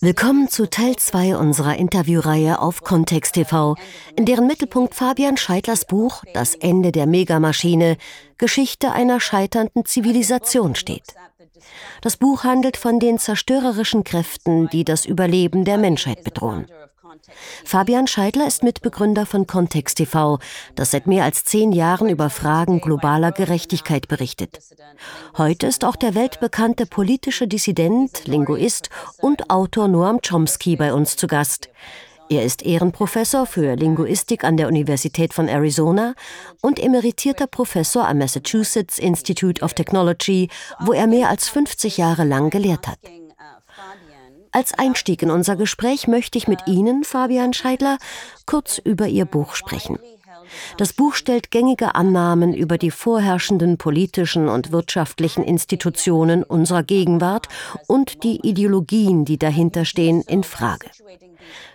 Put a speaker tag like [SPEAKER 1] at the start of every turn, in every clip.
[SPEAKER 1] Willkommen zu Teil 2 unserer Interviewreihe auf Kontext TV, in deren Mittelpunkt Fabian Scheitlers Buch Das Ende der Megamaschine Geschichte einer scheiternden Zivilisation steht. Das Buch handelt von den zerstörerischen Kräften, die das Überleben der Menschheit bedrohen. Fabian Scheidler ist Mitbegründer von Kontext TV, das seit mehr als zehn Jahren über Fragen globaler Gerechtigkeit berichtet. Heute ist auch der weltbekannte politische Dissident, Linguist und Autor Noam Chomsky bei uns zu Gast. Er ist Ehrenprofessor für Linguistik an der Universität von Arizona und emeritierter Professor am Massachusetts Institute of Technology, wo er mehr als 50 Jahre lang gelehrt hat. Als Einstieg in unser Gespräch möchte ich mit Ihnen, Fabian Scheidler, kurz über Ihr Buch sprechen. Das Buch stellt gängige Annahmen über die vorherrschenden politischen und wirtschaftlichen Institutionen unserer Gegenwart und die Ideologien, die dahinter stehen, in Frage.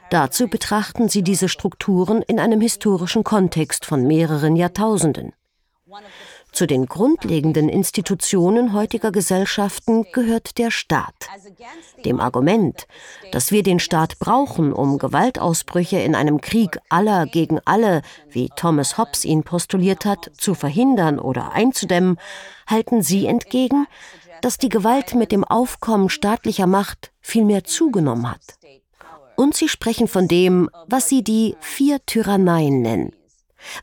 [SPEAKER 1] Dazu betrachten sie diese Strukturen in einem historischen Kontext von mehreren Jahrtausenden. Zu den grundlegenden Institutionen heutiger Gesellschaften gehört der Staat. Dem Argument, dass wir den Staat brauchen, um Gewaltausbrüche in einem Krieg aller gegen alle, wie Thomas Hobbes ihn postuliert hat, zu verhindern oder einzudämmen, halten sie entgegen, dass die Gewalt mit dem Aufkommen staatlicher Macht vielmehr zugenommen hat. Und sie sprechen von dem, was sie die vier Tyranneien nennen.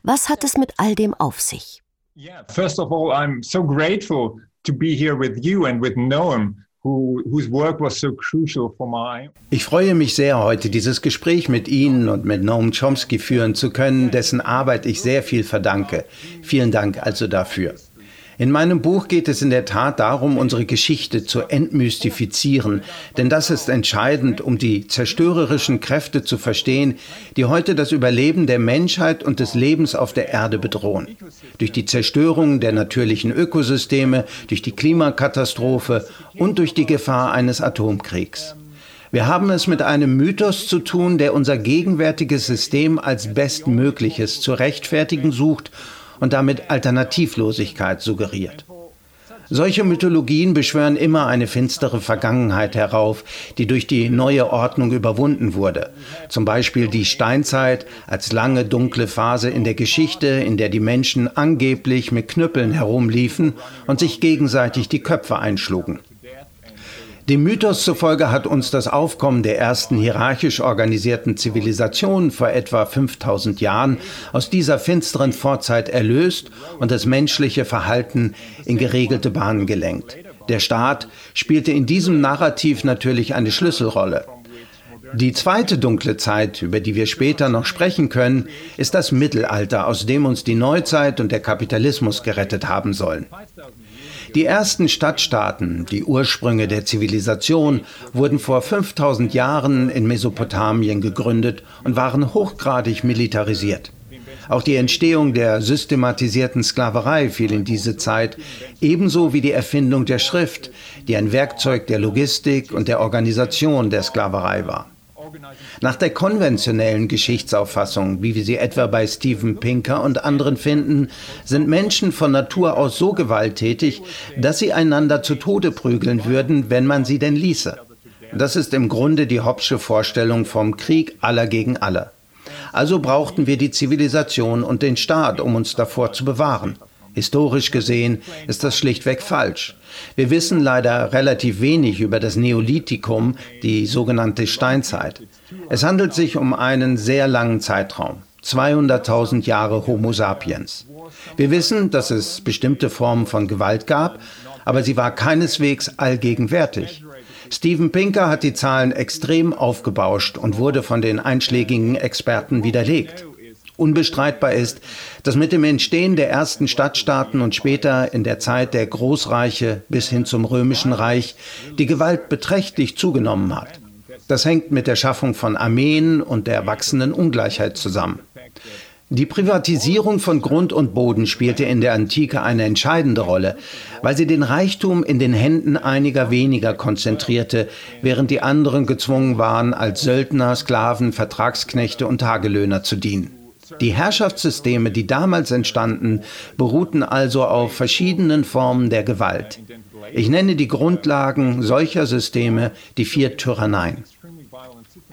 [SPEAKER 1] Was hat es mit all dem auf sich?
[SPEAKER 2] Yeah, first of all, I'm so grateful to be here with you and with Noam.
[SPEAKER 3] Ich freue mich sehr, heute dieses Gespräch mit Ihnen und mit Noam Chomsky führen zu können, dessen Arbeit ich sehr viel verdanke. Vielen Dank also dafür. In meinem Buch geht es in der Tat darum, unsere Geschichte zu entmystifizieren, denn das ist entscheidend, um die zerstörerischen Kräfte zu verstehen, die heute das Überleben der Menschheit und des Lebens auf der Erde bedrohen. Durch die Zerstörung der natürlichen Ökosysteme, durch die Klimakatastrophe und durch die Gefahr eines Atomkriegs. Wir haben es mit einem Mythos zu tun, der unser gegenwärtiges System als bestmögliches zu rechtfertigen sucht und damit Alternativlosigkeit suggeriert. Solche Mythologien beschwören immer eine finstere Vergangenheit herauf, die durch die neue Ordnung überwunden wurde. Zum Beispiel die Steinzeit als lange dunkle Phase in der Geschichte, in der die Menschen angeblich mit Knüppeln herumliefen und sich gegenseitig die Köpfe einschlugen. Dem Mythos zufolge hat uns das Aufkommen der ersten hierarchisch organisierten Zivilisationen vor etwa 5000 Jahren aus dieser finsteren Vorzeit erlöst und das menschliche Verhalten in geregelte Bahnen gelenkt. Der Staat spielte in diesem Narrativ natürlich eine Schlüsselrolle. Die zweite dunkle Zeit, über die wir später noch sprechen können, ist das Mittelalter, aus dem uns die Neuzeit und der Kapitalismus gerettet haben sollen. Die ersten Stadtstaaten, die Ursprünge der Zivilisation, wurden vor 5000 Jahren in Mesopotamien gegründet und waren hochgradig militarisiert. Auch die Entstehung der systematisierten Sklaverei fiel in diese Zeit, ebenso wie die Erfindung der Schrift, die ein Werkzeug der Logistik und der Organisation der Sklaverei war. Nach der konventionellen Geschichtsauffassung, wie wir sie etwa bei Steven Pinker und anderen finden, sind Menschen von Natur aus so gewalttätig, dass sie einander zu Tode prügeln würden, wenn man sie denn ließe. Das ist im Grunde die Hobbsche Vorstellung vom Krieg aller gegen alle. Also brauchten wir die Zivilisation und den Staat, um uns davor zu bewahren. Historisch gesehen ist das schlichtweg falsch. Wir wissen leider relativ wenig über das Neolithikum, die sogenannte Steinzeit. Es handelt sich um einen sehr langen Zeitraum. 200.000 Jahre Homo sapiens. Wir wissen, dass es bestimmte Formen von Gewalt gab, aber sie war keineswegs allgegenwärtig. Steven Pinker hat die Zahlen extrem aufgebauscht und wurde von den einschlägigen Experten widerlegt. Unbestreitbar ist, dass mit dem Entstehen der ersten Stadtstaaten und später in der Zeit der Großreiche bis hin zum Römischen Reich die Gewalt beträchtlich zugenommen hat. Das hängt mit der Schaffung von Armeen und der wachsenden Ungleichheit zusammen. Die Privatisierung von Grund und Boden spielte in der Antike eine entscheidende Rolle, weil sie den Reichtum in den Händen einiger weniger konzentrierte, während die anderen gezwungen waren, als Söldner, Sklaven, Vertragsknechte und Tagelöhner zu dienen. Die Herrschaftssysteme, die damals entstanden, beruhten also auf verschiedenen Formen der Gewalt. Ich nenne die Grundlagen solcher Systeme die vier Tyranneien.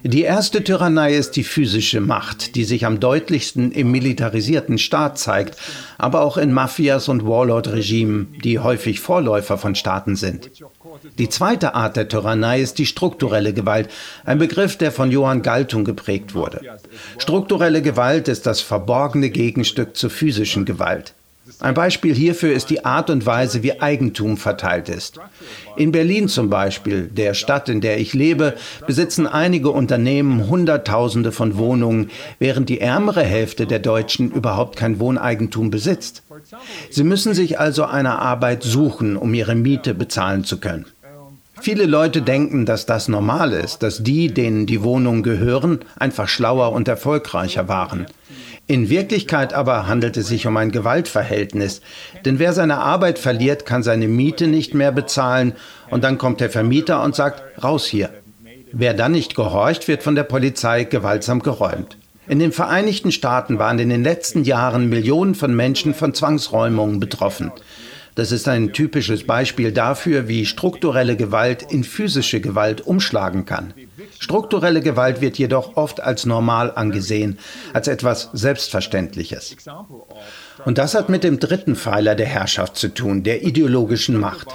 [SPEAKER 3] Die erste Tyrannei ist die physische Macht, die sich am deutlichsten im militarisierten Staat zeigt, aber auch in Mafias und Warlord-Regimen, die häufig Vorläufer von Staaten sind. Die zweite Art der Tyrannei ist die strukturelle Gewalt, ein Begriff, der von Johann Galtung geprägt wurde. Strukturelle Gewalt ist das verborgene Gegenstück zur physischen Gewalt. Ein Beispiel hierfür ist die Art und Weise, wie Eigentum verteilt ist. In Berlin zum Beispiel, der Stadt, in der ich lebe, besitzen einige Unternehmen Hunderttausende von Wohnungen, während die ärmere Hälfte der Deutschen überhaupt kein Wohneigentum besitzt. Sie müssen sich also eine Arbeit suchen, um ihre Miete bezahlen zu können. Viele Leute denken, dass das normal ist, dass die, denen die Wohnungen gehören, einfach schlauer und erfolgreicher waren. In Wirklichkeit aber handelt es sich um ein Gewaltverhältnis, denn wer seine Arbeit verliert, kann seine Miete nicht mehr bezahlen und dann kommt der Vermieter und sagt, raus hier. Wer dann nicht gehorcht, wird von der Polizei gewaltsam geräumt. In den Vereinigten Staaten waren in den letzten Jahren Millionen von Menschen von Zwangsräumungen betroffen. Das ist ein typisches Beispiel dafür, wie strukturelle Gewalt in physische Gewalt umschlagen kann. Strukturelle Gewalt wird jedoch oft als normal angesehen, als etwas Selbstverständliches. Und das hat mit dem dritten Pfeiler der Herrschaft zu tun, der ideologischen Macht.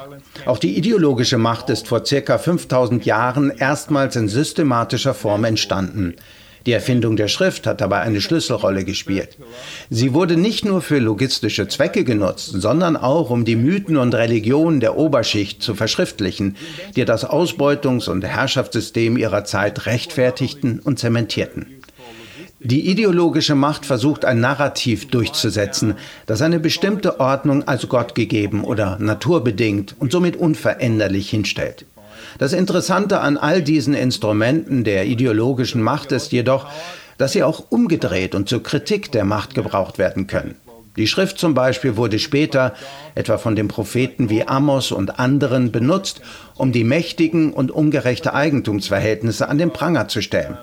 [SPEAKER 3] Auch die ideologische Macht ist vor circa 5000 Jahren erstmals in systematischer Form entstanden. Die Erfindung der Schrift hat dabei eine Schlüsselrolle gespielt. Sie wurde nicht nur für logistische Zwecke genutzt, sondern auch, um die Mythen und Religionen der Oberschicht zu verschriftlichen, die das Ausbeutungs- und Herrschaftssystem ihrer Zeit rechtfertigten und zementierten. Die ideologische Macht versucht ein Narrativ durchzusetzen, das eine bestimmte Ordnung als Gott gegeben oder naturbedingt und somit unveränderlich hinstellt. Das Interessante an all diesen Instrumenten der ideologischen Macht ist jedoch, dass sie auch umgedreht und zur Kritik der Macht gebraucht werden können. Die Schrift zum Beispiel wurde später, etwa von den Propheten wie Amos und anderen, benutzt, um die mächtigen und ungerechte Eigentumsverhältnisse an den Pranger zu stellen.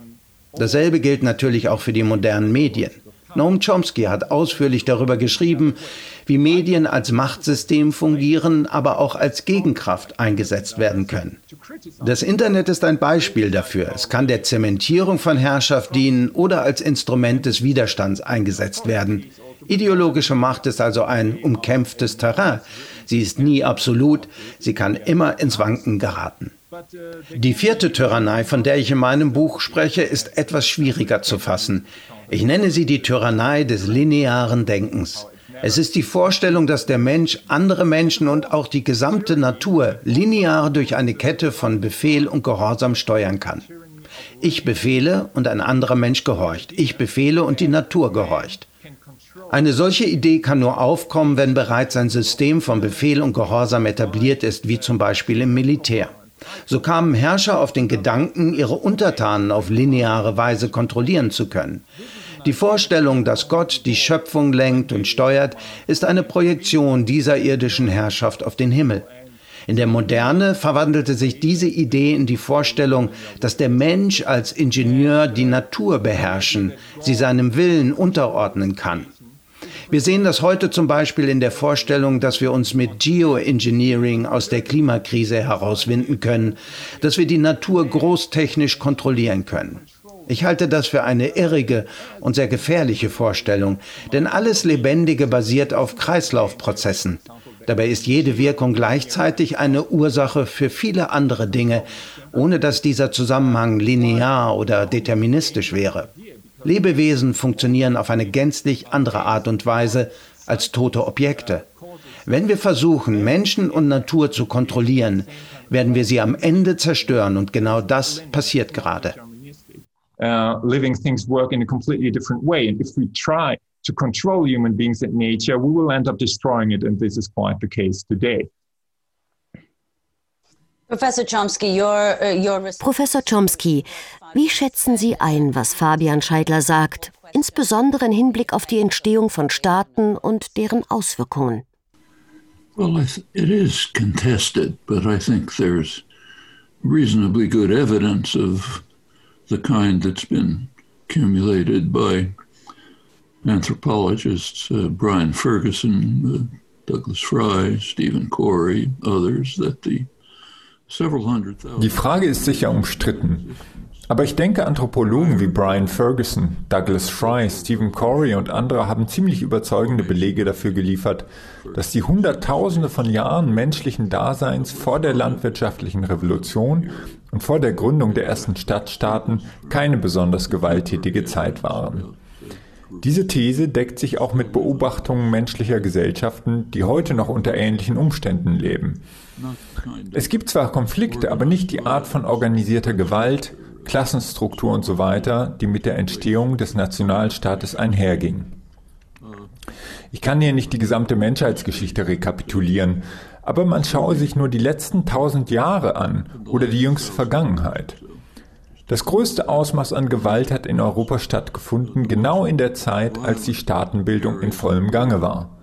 [SPEAKER 3] Dasselbe gilt natürlich auch für die modernen Medien. Noam Chomsky hat ausführlich darüber geschrieben, wie Medien als Machtsystem fungieren, aber auch als Gegenkraft eingesetzt werden können. Das Internet ist ein Beispiel dafür. Es kann der Zementierung von Herrschaft dienen oder als Instrument des Widerstands eingesetzt werden. Ideologische Macht ist also ein umkämpftes Terrain. Sie ist nie absolut, sie kann immer ins Wanken geraten. Die vierte Tyrannei, von der ich in meinem Buch spreche, ist etwas schwieriger zu fassen. Ich nenne sie die Tyrannei des linearen Denkens. Es ist die Vorstellung, dass der Mensch andere Menschen und auch die gesamte Natur linear durch eine Kette von Befehl und Gehorsam steuern kann. Ich befehle und ein anderer Mensch gehorcht. Ich befehle und die Natur gehorcht. Eine solche Idee kann nur aufkommen, wenn bereits ein System von Befehl und Gehorsam etabliert ist, wie zum Beispiel im Militär. So kamen Herrscher auf den Gedanken, ihre Untertanen auf lineare Weise kontrollieren zu können. Die Vorstellung, dass Gott die Schöpfung lenkt und steuert, ist eine Projektion dieser irdischen Herrschaft auf den Himmel. In der Moderne verwandelte sich diese Idee in die Vorstellung, dass der Mensch als Ingenieur die Natur beherrschen, sie seinem Willen unterordnen kann. Wir sehen das heute zum Beispiel in der Vorstellung, dass wir uns mit Geoengineering aus der Klimakrise herauswinden können, dass wir die Natur großtechnisch kontrollieren können. Ich halte das für eine irrige und sehr gefährliche Vorstellung, denn alles Lebendige basiert auf Kreislaufprozessen. Dabei ist jede Wirkung gleichzeitig eine Ursache für viele andere Dinge, ohne dass dieser Zusammenhang linear oder deterministisch wäre. Lebewesen funktionieren auf eine gänzlich andere Art und Weise als tote Objekte. Wenn wir versuchen, Menschen und Natur zu kontrollieren, werden wir sie am Ende zerstören und genau das passiert gerade.
[SPEAKER 2] Uh, living things work in a completely different way. And if we try to control human beings and nature, we will end up destroying it. And this is quite the case today.
[SPEAKER 1] Professor Chomsky, your, uh, your... Professor Chomsky, wie schätzen Sie ein, was Fabian Scheidler sagt, insbesondere im Hinblick auf die Entstehung von Staaten und deren Auswirkungen?
[SPEAKER 4] Well, it is contested, but I think there's reasonably good evidence of the kind that's been accumulated by anthropologists uh, Brian Ferguson, Douglas Fry, Stephen Corey, others, that the
[SPEAKER 5] die Frage ist sicher umstritten. Aber ich denke, Anthropologen wie Brian Ferguson, Douglas Fry, Stephen Corey und andere haben ziemlich überzeugende Belege dafür geliefert, dass die Hunderttausende von Jahren menschlichen Daseins vor der landwirtschaftlichen Revolution und vor der Gründung der ersten Stadtstaaten keine besonders gewalttätige Zeit waren. Diese These deckt sich auch mit Beobachtungen menschlicher Gesellschaften, die heute noch unter ähnlichen Umständen leben. Es gibt zwar Konflikte, aber nicht die Art von organisierter Gewalt, Klassenstruktur und so weiter, die mit der Entstehung des Nationalstaates einherging. Ich kann hier nicht die gesamte Menschheitsgeschichte rekapitulieren, aber man schaue sich nur die letzten tausend Jahre an oder die jüngste Vergangenheit. Das größte Ausmaß an Gewalt hat in Europa stattgefunden, genau in der Zeit, als die Staatenbildung in vollem Gange war.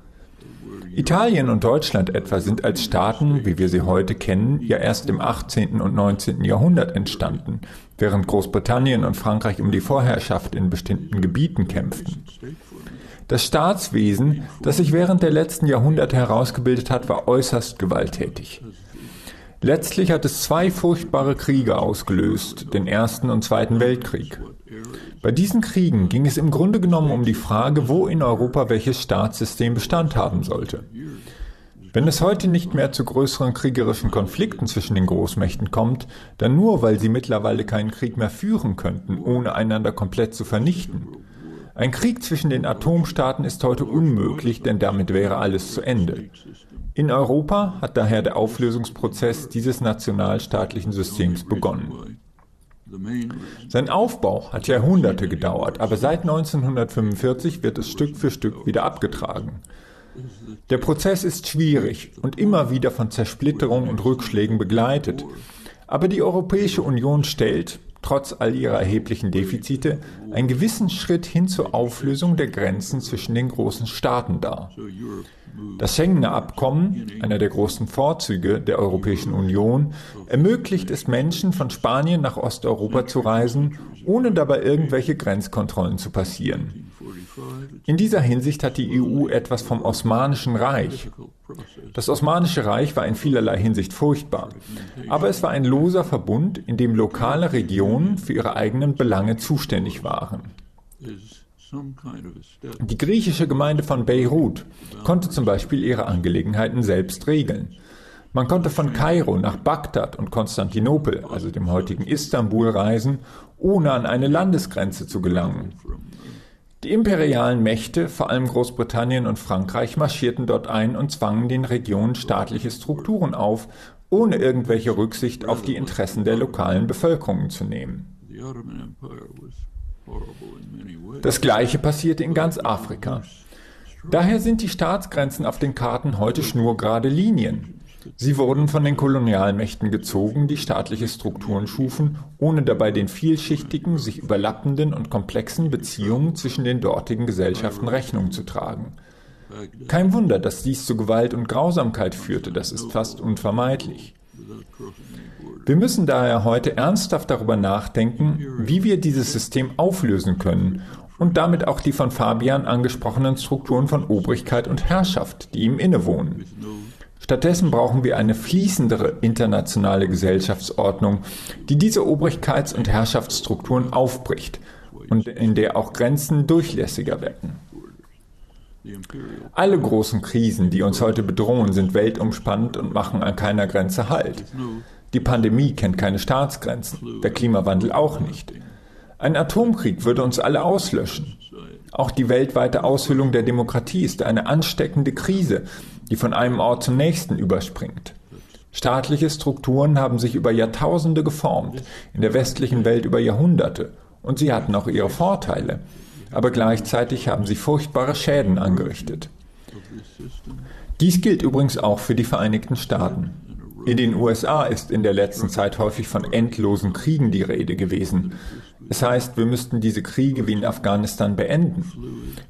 [SPEAKER 5] Italien und Deutschland etwa sind als Staaten, wie wir sie heute kennen, ja erst im 18. und 19. Jahrhundert entstanden, während Großbritannien und Frankreich um die Vorherrschaft in bestimmten Gebieten kämpften. Das Staatswesen, das sich während der letzten Jahrhunderte herausgebildet hat, war äußerst gewalttätig. Letztlich hat es zwei furchtbare Kriege ausgelöst, den Ersten und Zweiten Weltkrieg. Bei diesen Kriegen ging es im Grunde genommen um die Frage, wo in Europa welches Staatssystem Bestand haben sollte. Wenn es heute nicht mehr zu größeren kriegerischen Konflikten zwischen den Großmächten kommt, dann nur, weil sie mittlerweile keinen Krieg mehr führen könnten, ohne einander komplett zu vernichten. Ein Krieg zwischen den Atomstaaten ist heute unmöglich, denn damit wäre alles zu Ende. In Europa hat daher der Auflösungsprozess dieses nationalstaatlichen Systems begonnen. Sein Aufbau hat Jahrhunderte gedauert, aber seit 1945 wird es Stück für Stück wieder abgetragen. Der Prozess ist schwierig und immer wieder von Zersplitterung und Rückschlägen begleitet. Aber die Europäische Union stellt, trotz all ihrer erheblichen Defizite, einen gewissen Schritt hin zur Auflösung der Grenzen zwischen den großen Staaten dar. Das Schengener Abkommen, einer der großen Vorzüge der Europäischen Union, ermöglicht es Menschen von Spanien nach Osteuropa zu reisen, ohne dabei irgendwelche Grenzkontrollen zu passieren. In dieser Hinsicht hat die EU etwas vom Osmanischen Reich. Das Osmanische Reich war in vielerlei Hinsicht furchtbar, aber es war ein loser Verbund, in dem lokale Regionen für ihre eigenen Belange zuständig waren. Die griechische Gemeinde von Beirut konnte zum Beispiel ihre Angelegenheiten selbst regeln. Man konnte von Kairo nach Bagdad und Konstantinopel, also dem heutigen Istanbul, reisen, ohne an eine Landesgrenze zu gelangen. Die imperialen Mächte, vor allem Großbritannien und Frankreich, marschierten dort ein und zwangen den Regionen staatliche Strukturen auf, ohne irgendwelche Rücksicht auf die Interessen der lokalen Bevölkerungen zu nehmen. Das gleiche passierte in ganz Afrika. Daher sind die Staatsgrenzen auf den Karten heute schnurgerade Linien. Sie wurden von den Kolonialmächten gezogen, die staatliche Strukturen schufen, ohne dabei den vielschichtigen, sich überlappenden und komplexen Beziehungen zwischen den dortigen Gesellschaften Rechnung zu tragen. Kein Wunder, dass dies zu Gewalt und Grausamkeit führte, das ist fast unvermeidlich. Wir müssen daher heute ernsthaft darüber nachdenken, wie wir dieses System auflösen können und damit auch die von Fabian angesprochenen Strukturen von Obrigkeit und Herrschaft, die ihm innewohnen. Stattdessen brauchen wir eine fließendere internationale Gesellschaftsordnung, die diese Obrigkeits- und Herrschaftsstrukturen aufbricht und in der auch Grenzen durchlässiger werden. Alle großen Krisen, die uns heute bedrohen, sind weltumspannend und machen an keiner Grenze Halt. Die Pandemie kennt keine Staatsgrenzen, der Klimawandel auch nicht. Ein Atomkrieg würde uns alle auslöschen. Auch die weltweite Aushöhlung der Demokratie ist eine ansteckende Krise, die von einem Ort zum nächsten überspringt. Staatliche Strukturen haben sich über Jahrtausende geformt, in der westlichen Welt über Jahrhunderte, und sie hatten auch ihre Vorteile, aber gleichzeitig haben sie furchtbare Schäden angerichtet. Dies gilt übrigens auch für die Vereinigten Staaten. In den USA ist in der letzten Zeit häufig von endlosen Kriegen die Rede gewesen. Es heißt, wir müssten diese Kriege wie in Afghanistan beenden.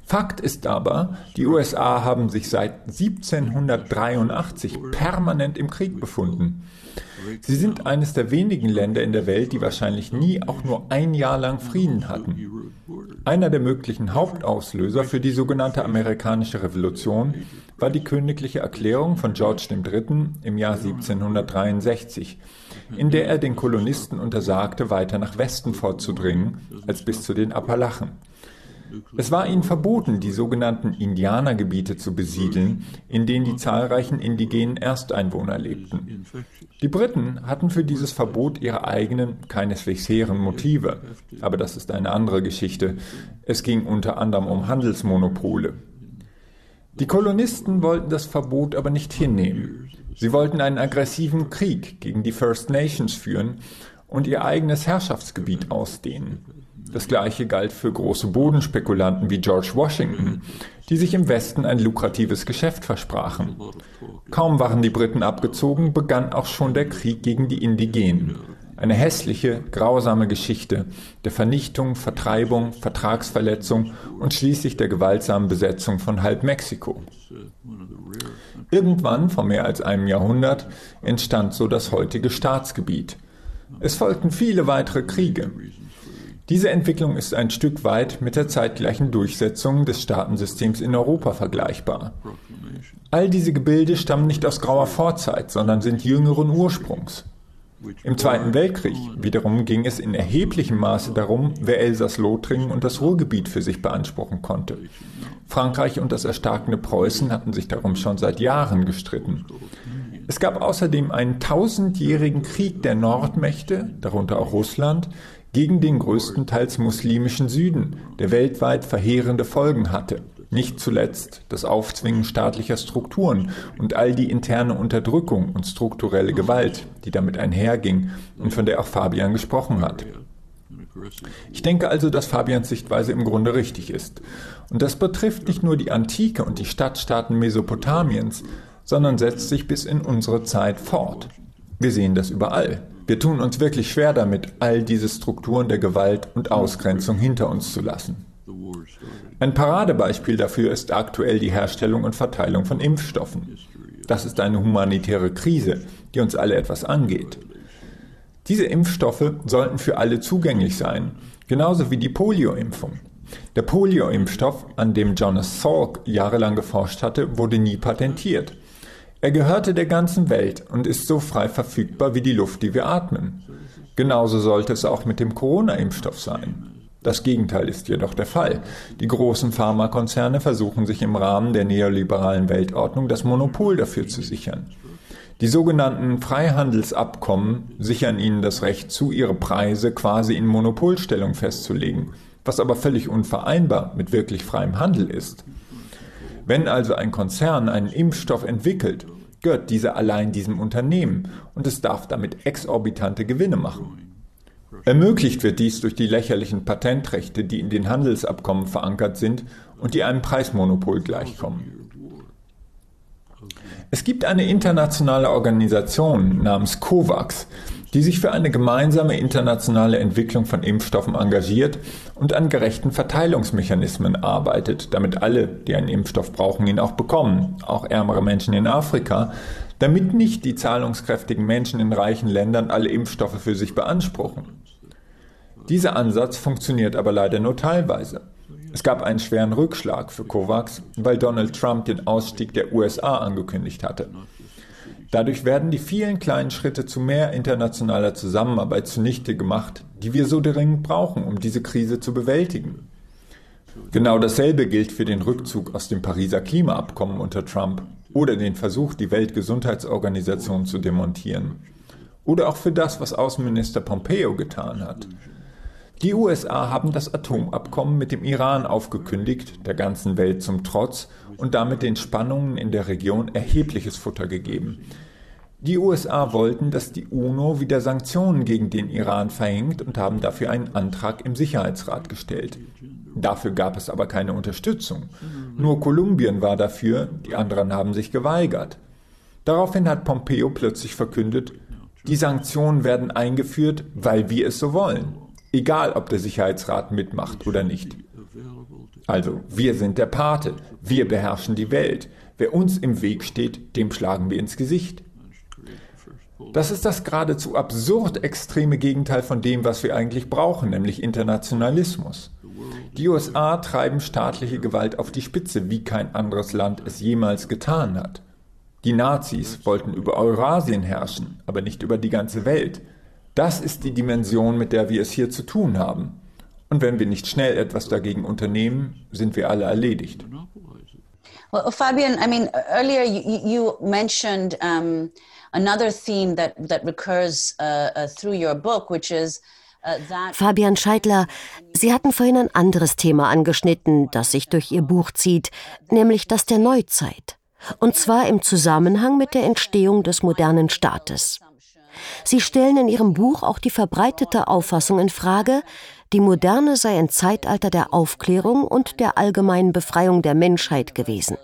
[SPEAKER 5] Fakt ist aber, die USA haben sich seit 1783 permanent im Krieg befunden. Sie sind eines der wenigen Länder in der Welt, die wahrscheinlich nie auch nur ein Jahr lang Frieden hatten. Einer der möglichen Hauptauslöser für die sogenannte amerikanische Revolution war die königliche Erklärung von George III. im Jahr 1763, in der er den Kolonisten untersagte, weiter nach Westen vorzudringen als bis zu den Appalachen. Es war ihnen verboten, die sogenannten Indianergebiete zu besiedeln, in denen die zahlreichen indigenen Ersteinwohner lebten. Die Briten hatten für dieses Verbot ihre eigenen, keineswegs hehren Motive. Aber das ist eine andere Geschichte. Es ging unter anderem um Handelsmonopole. Die Kolonisten wollten das Verbot aber nicht hinnehmen. Sie wollten einen aggressiven Krieg gegen die First Nations führen und ihr eigenes Herrschaftsgebiet ausdehnen. Das gleiche galt für große Bodenspekulanten wie George Washington, die sich im Westen ein lukratives Geschäft versprachen. Kaum waren die Briten abgezogen, begann auch schon der Krieg gegen die Indigenen. Eine hässliche, grausame Geschichte der Vernichtung, Vertreibung, Vertragsverletzung und schließlich der gewaltsamen Besetzung von halb Mexiko. Irgendwann, vor mehr als einem Jahrhundert, entstand so das heutige Staatsgebiet. Es folgten viele weitere Kriege. Diese Entwicklung ist ein Stück weit mit der zeitgleichen Durchsetzung des Staatensystems in Europa vergleichbar. All diese Gebilde stammen nicht aus grauer Vorzeit, sondern sind jüngeren Ursprungs. Im Zweiten Weltkrieg wiederum ging es in erheblichem Maße darum, wer Elsass-Lothringen und das Ruhrgebiet für sich beanspruchen konnte. Frankreich und das erstarkende Preußen hatten sich darum schon seit Jahren gestritten. Es gab außerdem einen tausendjährigen Krieg der Nordmächte, darunter auch Russland, gegen den größtenteils muslimischen Süden, der weltweit verheerende Folgen hatte. Nicht zuletzt das Aufzwingen staatlicher Strukturen und all die interne Unterdrückung und strukturelle Gewalt, die damit einherging und von der auch Fabian gesprochen hat. Ich denke also, dass Fabians Sichtweise im Grunde richtig ist. Und das betrifft nicht nur die Antike und die Stadtstaaten Mesopotamiens, sondern setzt sich bis in unsere Zeit fort. Wir sehen das überall. Wir tun uns wirklich schwer damit, all diese Strukturen der Gewalt und Ausgrenzung hinter uns zu lassen. Ein Paradebeispiel dafür ist aktuell die Herstellung und Verteilung von Impfstoffen. Das ist eine humanitäre Krise, die uns alle etwas angeht. Diese Impfstoffe sollten für alle zugänglich sein, genauso wie die Polio-Impfung. Der Polio-Impfstoff, an dem Jonas Salk jahrelang geforscht hatte, wurde nie patentiert. Er gehörte der ganzen Welt und ist so frei verfügbar wie die Luft, die wir atmen. Genauso sollte es auch mit dem Corona-Impfstoff sein. Das Gegenteil ist jedoch der Fall. Die großen Pharmakonzerne versuchen sich im Rahmen der neoliberalen Weltordnung das Monopol dafür zu sichern. Die sogenannten Freihandelsabkommen sichern ihnen das Recht zu, ihre Preise quasi in Monopolstellung festzulegen, was aber völlig unvereinbar mit wirklich freiem Handel ist. Wenn also ein Konzern einen Impfstoff entwickelt, gehört dieser allein diesem Unternehmen und es darf damit exorbitante Gewinne machen. Ermöglicht wird dies durch die lächerlichen Patentrechte, die in den Handelsabkommen verankert sind und die einem Preismonopol gleichkommen. Es gibt eine internationale Organisation namens COVAX, die sich für eine gemeinsame internationale Entwicklung von Impfstoffen engagiert und an gerechten Verteilungsmechanismen arbeitet, damit alle, die einen Impfstoff brauchen, ihn auch bekommen, auch ärmere Menschen in Afrika, damit nicht die zahlungskräftigen Menschen in reichen Ländern alle Impfstoffe für sich beanspruchen. Dieser Ansatz funktioniert aber leider nur teilweise. Es gab einen schweren Rückschlag für COVAX, weil Donald Trump den Ausstieg der USA angekündigt hatte. Dadurch werden die vielen kleinen Schritte zu mehr internationaler Zusammenarbeit zunichte gemacht, die wir so dringend brauchen, um diese Krise zu bewältigen. Genau dasselbe gilt für den Rückzug aus dem Pariser Klimaabkommen unter Trump oder den Versuch, die Weltgesundheitsorganisation zu demontieren. Oder auch für das, was Außenminister Pompeo getan hat. Die USA haben das Atomabkommen mit dem Iran aufgekündigt, der ganzen Welt zum Trotz, und damit den Spannungen in der Region erhebliches Futter gegeben. Die USA wollten, dass die UNO wieder Sanktionen gegen den Iran verhängt und haben dafür einen Antrag im Sicherheitsrat gestellt. Dafür gab es aber keine Unterstützung. Nur Kolumbien war dafür, die anderen haben sich geweigert. Daraufhin hat Pompeo plötzlich verkündet, die Sanktionen werden eingeführt, weil wir es so wollen. Egal, ob der Sicherheitsrat mitmacht oder nicht. Also, wir sind der Pate, wir beherrschen die Welt. Wer uns im Weg steht, dem schlagen wir ins Gesicht. Das ist das geradezu absurd extreme Gegenteil von dem, was wir eigentlich brauchen, nämlich Internationalismus. Die USA treiben staatliche Gewalt auf die Spitze, wie kein anderes Land es jemals getan hat. Die Nazis wollten über Eurasien herrschen, aber nicht über die ganze Welt. Das ist die Dimension, mit der wir es hier zu tun haben. Und wenn wir nicht schnell etwas dagegen unternehmen, sind wir alle erledigt.
[SPEAKER 6] Well, Fabian, I mean, earlier you, you mentioned um, another theme that, that recurs uh, uh, through your book, which is
[SPEAKER 1] Fabian Scheidler, Sie hatten vorhin ein anderes Thema angeschnitten, das sich durch Ihr Buch zieht, nämlich das der Neuzeit. Und zwar im Zusammenhang mit der Entstehung des modernen Staates. Sie stellen in Ihrem Buch auch die verbreitete Auffassung in Frage, die Moderne sei ein Zeitalter der Aufklärung und der allgemeinen Befreiung der Menschheit gewesen.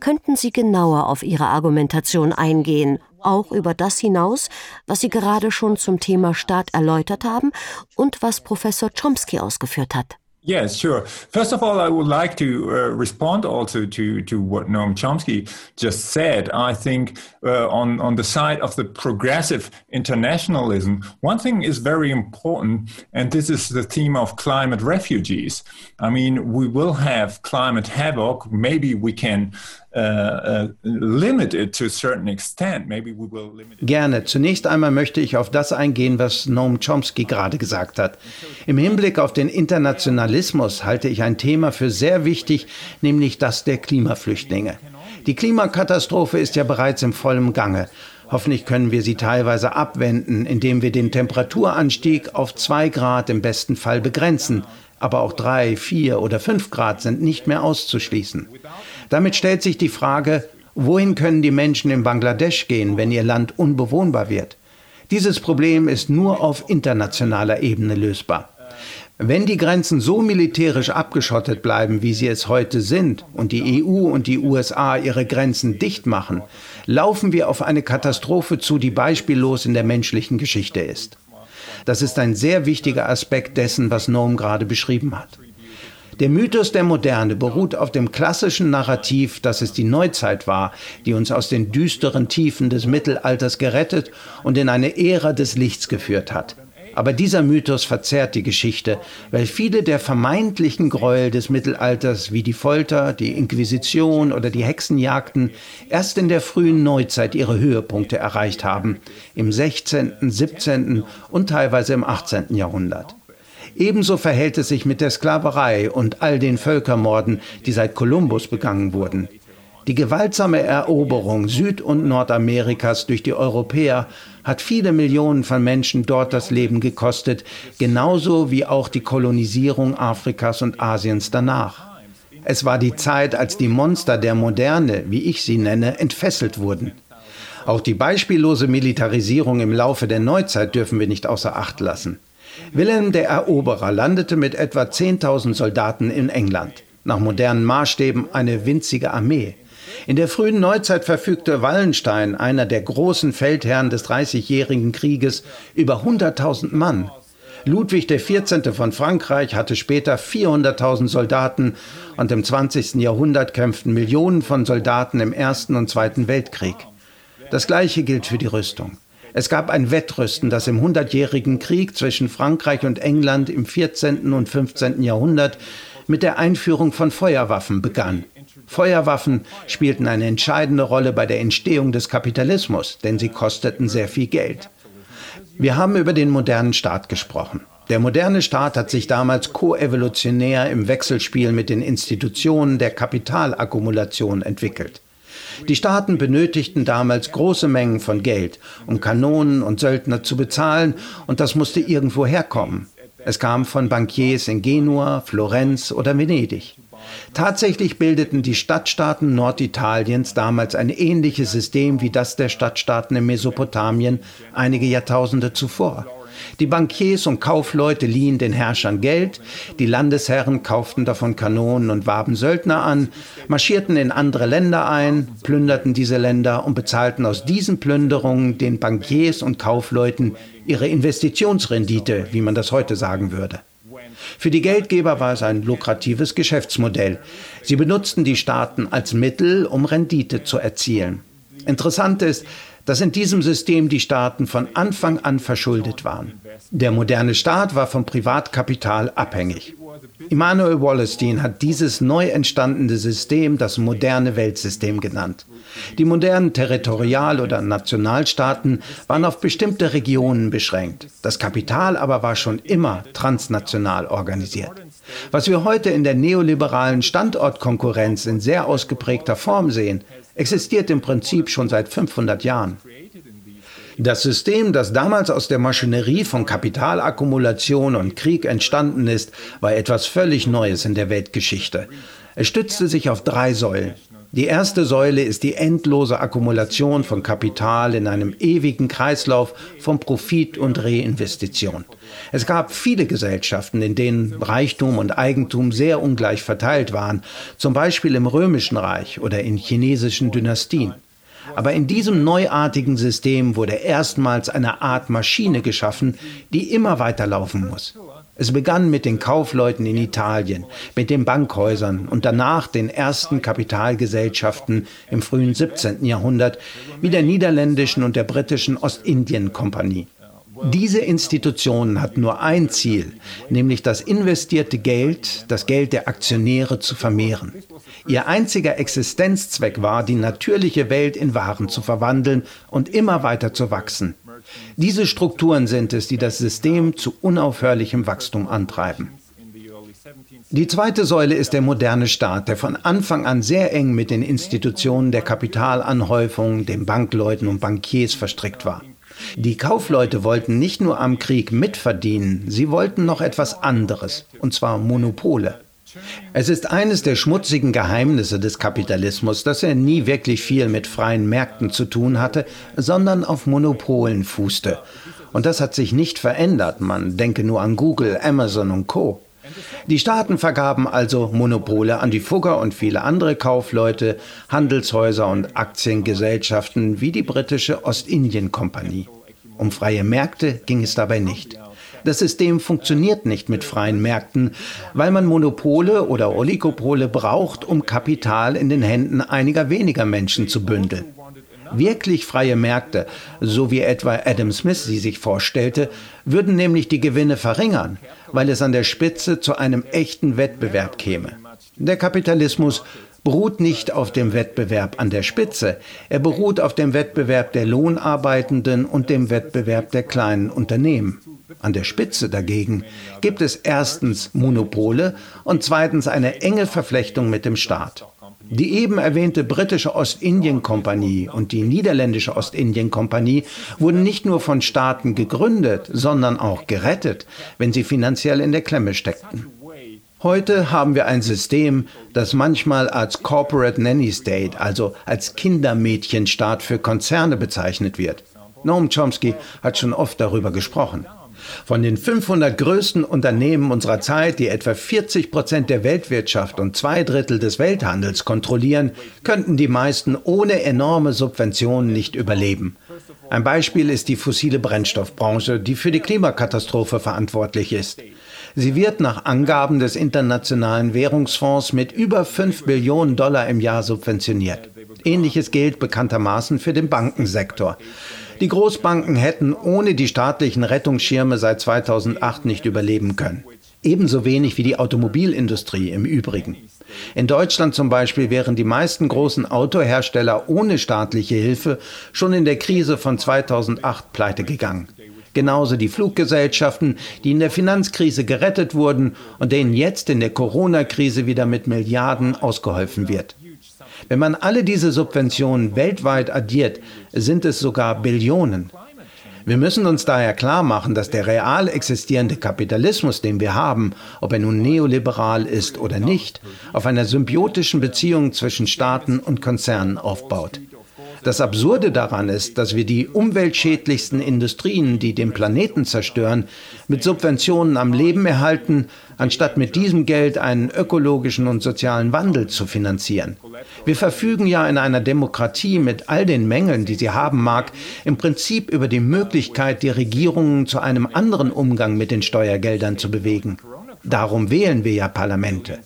[SPEAKER 1] Könnten Sie genauer auf Ihre Argumentation eingehen, auch über das hinaus, was Sie gerade schon zum Thema Staat erläutert haben und was Professor Chomsky ausgeführt hat?
[SPEAKER 2] Yes, sure. First of all, I would like to uh, respond also to, to what Noam Chomsky just said. I think uh, on, on the side of the progressive internationalism, one thing is very important, and this is the theme of climate refugees. I mean, we will have climate havoc. Maybe we can
[SPEAKER 3] Gerne. Zunächst einmal möchte ich auf das eingehen, was Noam Chomsky gerade gesagt hat. Im Hinblick auf den Internationalismus halte ich ein Thema für sehr wichtig, nämlich das der Klimaflüchtlinge. Die Klimakatastrophe ist ja bereits im vollen Gange. Hoffentlich können wir sie teilweise abwenden, indem wir den Temperaturanstieg auf zwei Grad im besten Fall begrenzen. Aber auch drei, vier oder fünf Grad sind nicht mehr auszuschließen. Damit stellt sich die Frage, wohin können die Menschen in Bangladesch gehen, wenn ihr Land unbewohnbar wird? Dieses Problem ist nur auf internationaler Ebene lösbar. Wenn die Grenzen so militärisch abgeschottet bleiben, wie sie es heute sind, und die EU und die USA ihre Grenzen dicht machen, laufen wir auf eine Katastrophe zu, die beispiellos in der menschlichen Geschichte ist. Das ist ein sehr wichtiger Aspekt dessen, was Noam gerade beschrieben hat. Der Mythos der Moderne beruht auf dem klassischen Narrativ, dass es die Neuzeit war, die uns aus den düsteren Tiefen des Mittelalters gerettet und in eine Ära des Lichts geführt hat. Aber dieser Mythos verzerrt die Geschichte, weil viele der vermeintlichen Gräuel des Mittelalters wie die Folter, die Inquisition oder die Hexenjagden erst in der frühen Neuzeit ihre Höhepunkte erreicht haben, im 16., 17. und teilweise im 18. Jahrhundert. Ebenso verhält es sich mit der Sklaverei und all den Völkermorden, die seit Kolumbus begangen wurden. Die gewaltsame Eroberung Süd- und Nordamerikas durch die Europäer hat viele Millionen von Menschen dort das Leben gekostet, genauso wie auch die Kolonisierung Afrikas und Asiens danach. Es war die Zeit, als die Monster der Moderne, wie ich sie nenne, entfesselt wurden. Auch die beispiellose Militarisierung im Laufe der Neuzeit dürfen wir nicht außer Acht lassen. Wilhelm der Eroberer landete mit etwa 10.000 Soldaten in England. Nach modernen Maßstäben eine winzige Armee. In der frühen Neuzeit verfügte Wallenstein, einer der großen Feldherren des Dreißigjährigen Krieges, über 100.000 Mann. Ludwig XIV. von Frankreich hatte später 400.000 Soldaten und im 20. Jahrhundert kämpften Millionen von Soldaten im Ersten und Zweiten Weltkrieg. Das Gleiche gilt für die Rüstung. Es gab ein Wettrüsten, das im Hundertjährigen Krieg zwischen Frankreich und England im 14. und 15. Jahrhundert mit der Einführung von Feuerwaffen begann. Feuerwaffen spielten eine entscheidende Rolle bei der Entstehung des Kapitalismus, denn sie kosteten sehr viel Geld. Wir haben über den modernen Staat gesprochen. Der moderne Staat hat sich damals koevolutionär im Wechselspiel mit den Institutionen der Kapitalakkumulation entwickelt. Die Staaten benötigten damals große Mengen von Geld, um Kanonen und Söldner zu bezahlen, und das musste irgendwo herkommen. Es kam von Bankiers in Genua, Florenz oder Venedig. Tatsächlich bildeten die Stadtstaaten Norditaliens damals ein ähnliches System wie das der Stadtstaaten in Mesopotamien einige Jahrtausende zuvor. Die Bankiers und Kaufleute liehen den Herrschern Geld, die Landesherren kauften davon Kanonen und warben Söldner an, marschierten in andere Länder ein, plünderten diese Länder und bezahlten aus diesen Plünderungen den Bankiers und Kaufleuten ihre Investitionsrendite, wie man das heute sagen würde. Für die Geldgeber war es ein lukratives Geschäftsmodell. Sie benutzten die Staaten als Mittel, um Rendite zu erzielen. Interessant ist, dass in diesem System die Staaten von Anfang an verschuldet waren. Der moderne Staat war vom Privatkapital abhängig. Immanuel Wallerstein hat dieses neu entstandene System das moderne Weltsystem genannt. Die modernen Territorial- oder Nationalstaaten waren auf bestimmte Regionen beschränkt. Das Kapital aber war schon immer transnational organisiert. Was wir heute in der neoliberalen Standortkonkurrenz in sehr ausgeprägter Form sehen, existiert im Prinzip schon seit 500 Jahren. Das System, das damals aus der Maschinerie von Kapitalakkumulation und Krieg entstanden ist, war etwas völlig Neues in der Weltgeschichte. Es stützte sich auf drei Säulen. Die erste Säule ist die endlose Akkumulation von Kapital in einem ewigen Kreislauf von Profit und Reinvestition. Es gab viele Gesellschaften, in denen Reichtum und Eigentum sehr ungleich verteilt waren, zum Beispiel im Römischen Reich oder in chinesischen Dynastien. Aber in diesem neuartigen System wurde erstmals eine Art Maschine geschaffen, die immer weiterlaufen muss. Es begann mit den Kaufleuten in Italien, mit den Bankhäusern und danach den ersten Kapitalgesellschaften im frühen 17. Jahrhundert, wie der niederländischen und der britischen Ostindien-Kompanie. Diese Institutionen hatten nur ein Ziel, nämlich das investierte Geld, das Geld der Aktionäre zu vermehren. Ihr einziger Existenzzweck war, die natürliche Welt in Waren zu verwandeln und immer weiter zu wachsen. Diese Strukturen sind es, die das System zu unaufhörlichem Wachstum antreiben. Die zweite Säule ist der moderne Staat, der von Anfang an sehr eng mit den Institutionen der Kapitalanhäufung, den Bankleuten und Bankiers verstrickt war. Die Kaufleute wollten nicht nur am Krieg mitverdienen, sie wollten noch etwas anderes, und zwar Monopole. Es ist eines der schmutzigen Geheimnisse des Kapitalismus, dass er nie wirklich viel mit freien Märkten zu tun hatte, sondern auf Monopolen fußte. Und das hat sich nicht verändert. Man denke nur an Google, Amazon und Co. Die Staaten vergaben also Monopole an die Fugger und viele andere Kaufleute, Handelshäuser und Aktiengesellschaften wie die britische Ostindien-Kompanie. Um freie Märkte ging es dabei nicht. Das System funktioniert nicht mit freien Märkten, weil man Monopole oder Oligopole braucht, um Kapital in den Händen einiger weniger Menschen zu bündeln. Wirklich freie Märkte, so wie etwa Adam Smith sie sich vorstellte, würden nämlich die Gewinne verringern, weil es an der Spitze zu einem echten Wettbewerb käme. Der Kapitalismus beruht nicht auf dem Wettbewerb an der Spitze, er beruht auf dem Wettbewerb der Lohnarbeitenden und dem Wettbewerb der kleinen Unternehmen. An der Spitze dagegen gibt es erstens Monopole und zweitens eine enge Verflechtung mit dem Staat. Die eben erwähnte britische Ostindien-Kompanie und die niederländische Ostindien-Kompanie wurden nicht nur von Staaten gegründet, sondern auch gerettet, wenn sie finanziell in der Klemme steckten. Heute haben wir ein System, das manchmal als Corporate Nanny State, also als Kindermädchenstaat für Konzerne bezeichnet wird. Noam Chomsky hat schon oft darüber gesprochen. Von den 500 größten Unternehmen unserer Zeit, die etwa 40 Prozent der Weltwirtschaft und zwei Drittel des Welthandels kontrollieren, könnten die meisten ohne enorme Subventionen nicht überleben. Ein Beispiel ist die fossile Brennstoffbranche, die für die Klimakatastrophe verantwortlich ist. Sie wird nach Angaben des Internationalen Währungsfonds mit über 5 Billionen Dollar im Jahr subventioniert. Ähnliches gilt bekanntermaßen für den Bankensektor. Die Großbanken hätten ohne die staatlichen Rettungsschirme seit 2008 nicht überleben können. Ebenso wenig wie die Automobilindustrie im Übrigen. In Deutschland zum Beispiel wären die meisten großen Autohersteller ohne staatliche Hilfe schon in der Krise von 2008 pleite gegangen. Genauso die Fluggesellschaften, die in der Finanzkrise gerettet wurden und denen jetzt in der Corona-Krise wieder mit Milliarden ausgeholfen wird. Wenn man alle diese Subventionen weltweit addiert, sind es sogar Billionen. Wir müssen uns daher klar machen, dass der real existierende Kapitalismus, den wir haben, ob er nun neoliberal ist oder nicht, auf einer symbiotischen Beziehung zwischen Staaten und Konzernen aufbaut. Das Absurde daran ist, dass wir die umweltschädlichsten Industrien, die den Planeten zerstören, mit Subventionen am Leben erhalten, anstatt mit diesem Geld einen ökologischen und sozialen Wandel zu finanzieren. Wir verfügen ja in einer Demokratie mit all den Mängeln, die sie haben mag, im Prinzip über die Möglichkeit, die Regierungen zu einem anderen Umgang mit den Steuergeldern zu bewegen. Darum wählen wir ja Parlamente.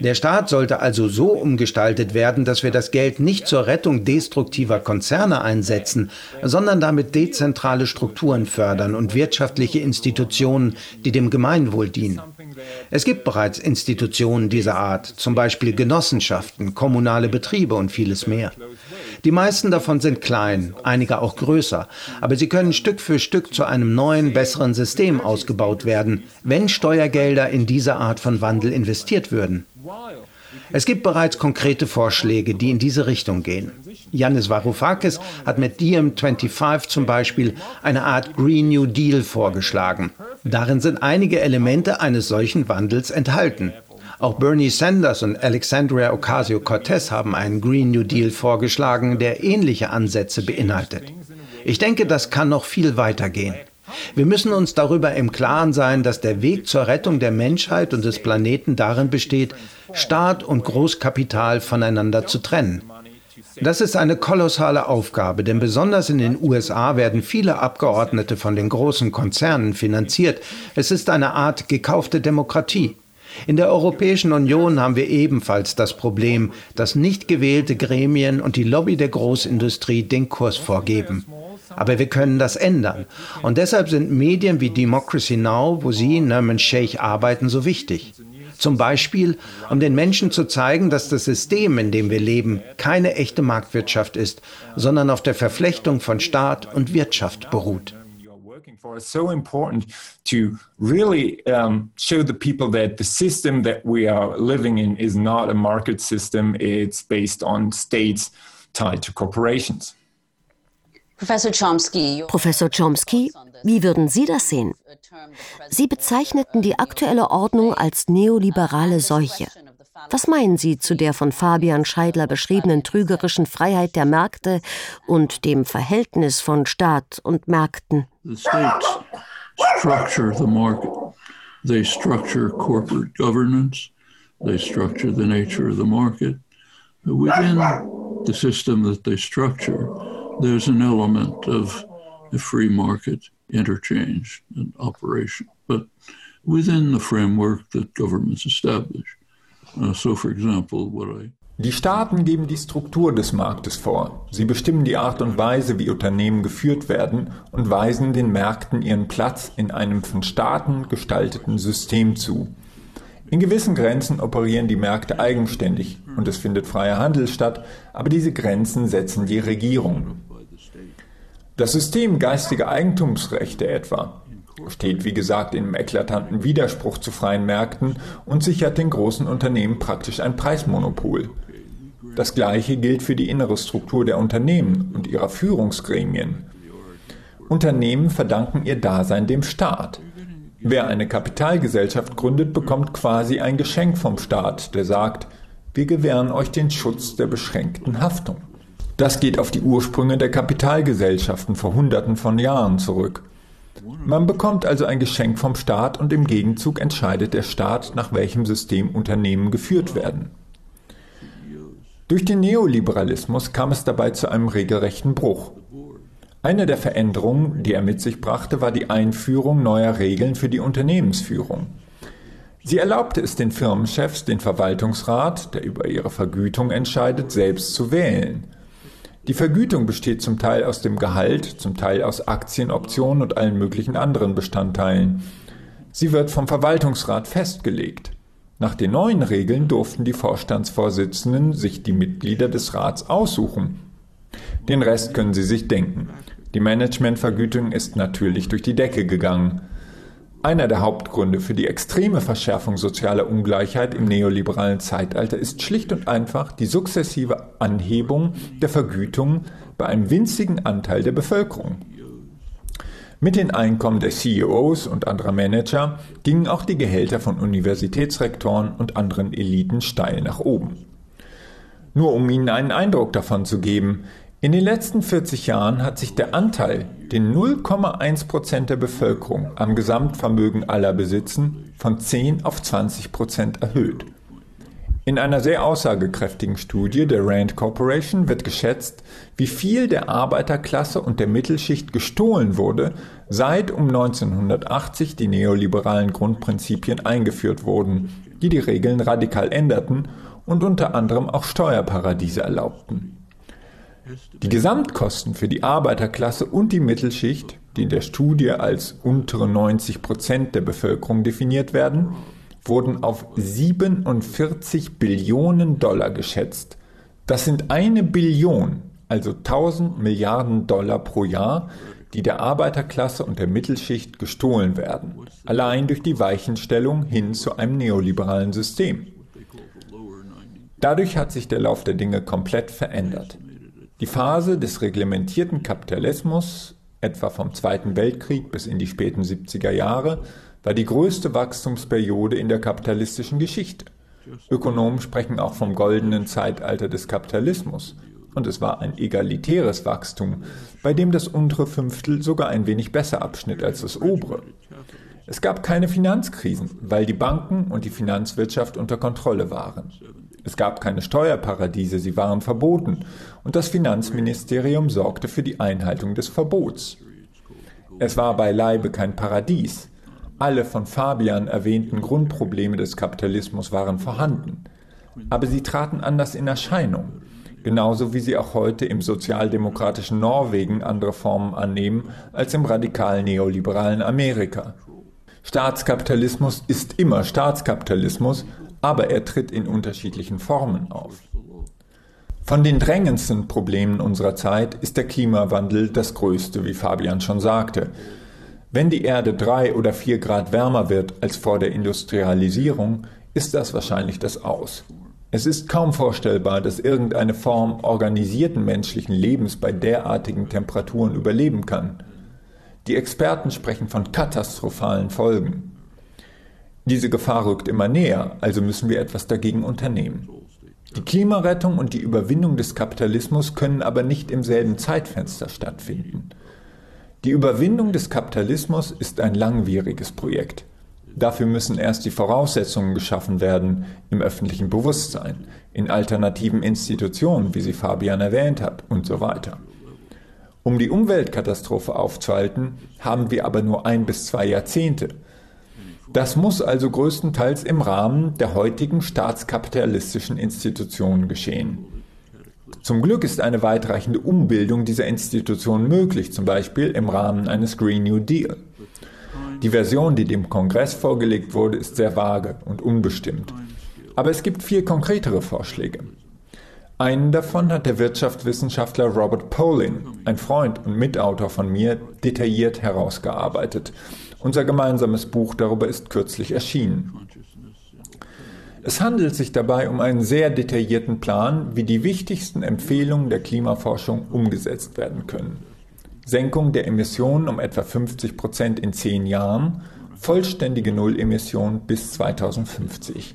[SPEAKER 3] Der Staat sollte also so umgestaltet werden, dass wir das Geld nicht zur Rettung destruktiver Konzerne einsetzen, sondern damit dezentrale Strukturen fördern und wirtschaftliche Institutionen, die dem Gemeinwohl dienen. Es gibt bereits Institutionen dieser Art, zum Beispiel Genossenschaften, kommunale Betriebe und vieles mehr. Die meisten davon sind klein, einige auch größer, aber sie können Stück für Stück zu einem neuen, besseren System ausgebaut werden, wenn Steuergelder in diese Art von Wandel investiert würden. Es gibt bereits konkrete Vorschläge, die in diese Richtung gehen. Yannis Varoufakis hat mit DM25 zum Beispiel eine Art Green New Deal vorgeschlagen. Darin sind einige Elemente eines solchen Wandels enthalten. Auch Bernie Sanders und Alexandria Ocasio-Cortez haben einen Green New Deal vorgeschlagen, der ähnliche Ansätze beinhaltet. Ich denke, das kann noch viel weiter gehen. Wir müssen uns darüber im Klaren sein, dass der Weg zur Rettung der Menschheit und des Planeten darin besteht, Staat und Großkapital voneinander zu trennen. Das ist eine kolossale Aufgabe, denn besonders in den USA werden viele Abgeordnete von den großen Konzernen finanziert. Es ist eine Art gekaufte Demokratie. In der Europäischen Union haben wir ebenfalls das Problem, dass nicht gewählte Gremien und die Lobby der Großindustrie den Kurs vorgeben. Aber wir können das ändern. Und deshalb sind Medien wie Democracy Now, wo Sie, Nerman Sheikh, arbeiten, so wichtig. Zum Beispiel, um den Menschen zu zeigen, dass das System, in dem wir leben, keine echte Marktwirtschaft ist, sondern auf der Verflechtung von Staat und Wirtschaft beruht.
[SPEAKER 2] For so important to really um, show the people that the system that we are living in is not a market system, it's based on states tied to corporations.
[SPEAKER 1] Professor Chomsky, Professor Chomsky, wie würden Sie das sehen? Sie bezeichneten die aktuelle Ordnung als neoliberale Seuche. Was meinen Sie zu der von Fabian Scheidler beschriebenen trügerischen Freiheit der Märkte und dem Verhältnis von Staat und Märkten? The states structure the market. They structure corporate governance. They structure the nature of the market. Within the system that they structure, there's an element of a free market interchange and operation, but within the framework that governments establish.
[SPEAKER 5] Die Staaten geben die Struktur des Marktes vor. Sie bestimmen die Art und Weise, wie Unternehmen geführt werden und weisen den Märkten ihren Platz in einem von Staaten gestalteten System zu. In gewissen Grenzen operieren die Märkte eigenständig und es findet freier Handel statt, aber diese Grenzen setzen die Regierung. Das System geistiger Eigentumsrechte etwa steht wie gesagt in einem eklatanten Widerspruch zu freien Märkten und sichert den großen Unternehmen praktisch ein Preismonopol. Das gleiche gilt für die innere Struktur der Unternehmen und ihrer Führungsgremien. Unternehmen verdanken ihr Dasein dem Staat. Wer eine Kapitalgesellschaft gründet, bekommt quasi ein Geschenk vom Staat, der sagt, wir gewähren euch den Schutz der beschränkten Haftung. Das geht auf die Ursprünge der Kapitalgesellschaften vor Hunderten von Jahren zurück. Man bekommt also ein Geschenk vom Staat und im Gegenzug entscheidet der Staat, nach welchem System Unternehmen geführt werden. Durch den Neoliberalismus kam es dabei zu einem regelrechten Bruch. Eine der Veränderungen, die er mit sich brachte, war die Einführung neuer Regeln für die Unternehmensführung. Sie erlaubte es den Firmenchefs, den Verwaltungsrat, der über ihre Vergütung entscheidet, selbst zu wählen. Die Vergütung besteht zum Teil aus dem Gehalt, zum Teil aus Aktienoptionen und allen möglichen anderen Bestandteilen. Sie wird vom Verwaltungsrat festgelegt. Nach den neuen Regeln durften die Vorstandsvorsitzenden sich die Mitglieder des Rats aussuchen. Den Rest können Sie sich denken. Die Managementvergütung ist natürlich durch die Decke gegangen. Einer der Hauptgründe für die extreme Verschärfung sozialer Ungleichheit im neoliberalen Zeitalter ist schlicht und einfach die sukzessive Anhebung der Vergütung bei einem winzigen Anteil der Bevölkerung. Mit den Einkommen der CEOs und anderer Manager gingen auch die Gehälter von Universitätsrektoren und anderen Eliten steil nach oben. Nur um Ihnen einen Eindruck davon zu geben, in den letzten 40 Jahren hat sich der Anteil, den 0,1 Prozent der Bevölkerung am Gesamtvermögen aller besitzen, von 10 auf 20 Prozent erhöht. In einer sehr aussagekräftigen Studie der Rand Corporation wird geschätzt, wie viel der Arbeiterklasse und der Mittelschicht gestohlen wurde, seit um 1980 die neoliberalen Grundprinzipien eingeführt wurden, die die Regeln radikal änderten und unter anderem auch Steuerparadiese erlaubten. Die Gesamtkosten für die Arbeiterklasse und die Mittelschicht, die in der Studie als untere 90 Prozent der Bevölkerung definiert werden, wurden auf 47 Billionen Dollar geschätzt. Das sind eine Billion, also 1000 Milliarden Dollar pro Jahr, die der Arbeiterklasse und der Mittelschicht gestohlen werden, allein durch die Weichenstellung hin zu einem neoliberalen System. Dadurch hat sich der Lauf der Dinge komplett verändert. Die Phase des reglementierten Kapitalismus, etwa vom Zweiten Weltkrieg bis in die späten 70er Jahre, war die größte Wachstumsperiode in der kapitalistischen Geschichte. Ökonomen sprechen auch vom goldenen Zeitalter des Kapitalismus. Und es war ein egalitäres Wachstum, bei dem das untere Fünftel sogar ein wenig besser abschnitt als das obere. Es gab keine Finanzkrisen, weil die Banken und die Finanzwirtschaft unter Kontrolle waren. Es gab keine Steuerparadiese, sie waren verboten, und das Finanzministerium sorgte für die Einhaltung des Verbots. Es war beileibe kein Paradies, alle von Fabian erwähnten Grundprobleme des Kapitalismus waren vorhanden, aber sie traten anders in Erscheinung, genauso wie sie auch heute im sozialdemokratischen Norwegen andere Formen annehmen als im radikal neoliberalen Amerika. Staatskapitalismus ist immer Staatskapitalismus, aber er tritt in unterschiedlichen Formen auf. Von den drängendsten Problemen unserer Zeit ist der Klimawandel das größte, wie Fabian schon sagte. Wenn die Erde drei oder vier Grad wärmer wird als vor der Industrialisierung, ist das wahrscheinlich das Aus. Es ist kaum vorstellbar, dass irgendeine Form organisierten menschlichen Lebens bei derartigen Temperaturen überleben kann. Die Experten sprechen von katastrophalen Folgen. Diese Gefahr rückt immer näher, also müssen wir etwas dagegen unternehmen. Die Klimarettung und die Überwindung des Kapitalismus können aber nicht im selben Zeitfenster stattfinden. Die Überwindung des Kapitalismus ist ein langwieriges Projekt. Dafür müssen erst die Voraussetzungen geschaffen werden im öffentlichen Bewusstsein, in alternativen Institutionen, wie sie Fabian erwähnt hat, und so weiter. Um die Umweltkatastrophe aufzuhalten, haben wir aber nur ein bis zwei Jahrzehnte. Das muss also größtenteils im Rahmen der heutigen staatskapitalistischen Institutionen geschehen. Zum Glück ist eine weitreichende Umbildung dieser Institutionen möglich, zum Beispiel im Rahmen eines Green New Deal. Die Version, die dem Kongress vorgelegt wurde, ist sehr vage und unbestimmt. Aber es gibt vier konkretere Vorschläge. Einen davon hat der Wirtschaftswissenschaftler Robert Polin, ein Freund und Mitautor von mir, detailliert herausgearbeitet. Unser gemeinsames Buch darüber ist kürzlich erschienen. Es handelt sich dabei um einen sehr detaillierten Plan, wie die wichtigsten Empfehlungen der Klimaforschung umgesetzt werden können. Senkung der Emissionen um etwa 50 Prozent in zehn Jahren, vollständige Nullemission bis 2050.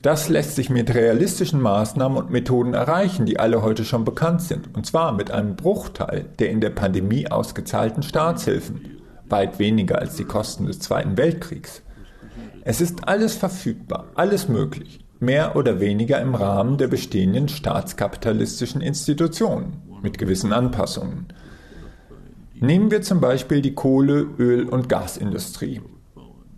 [SPEAKER 5] Das lässt sich mit realistischen Maßnahmen und Methoden erreichen, die alle heute schon bekannt sind, und zwar mit einem Bruchteil der in der Pandemie ausgezahlten Staatshilfen, weit weniger als die Kosten des Zweiten Weltkriegs. Es ist alles verfügbar, alles möglich, mehr oder weniger im Rahmen der bestehenden staatskapitalistischen Institutionen, mit gewissen Anpassungen. Nehmen wir zum Beispiel die Kohle-, Öl- und Gasindustrie.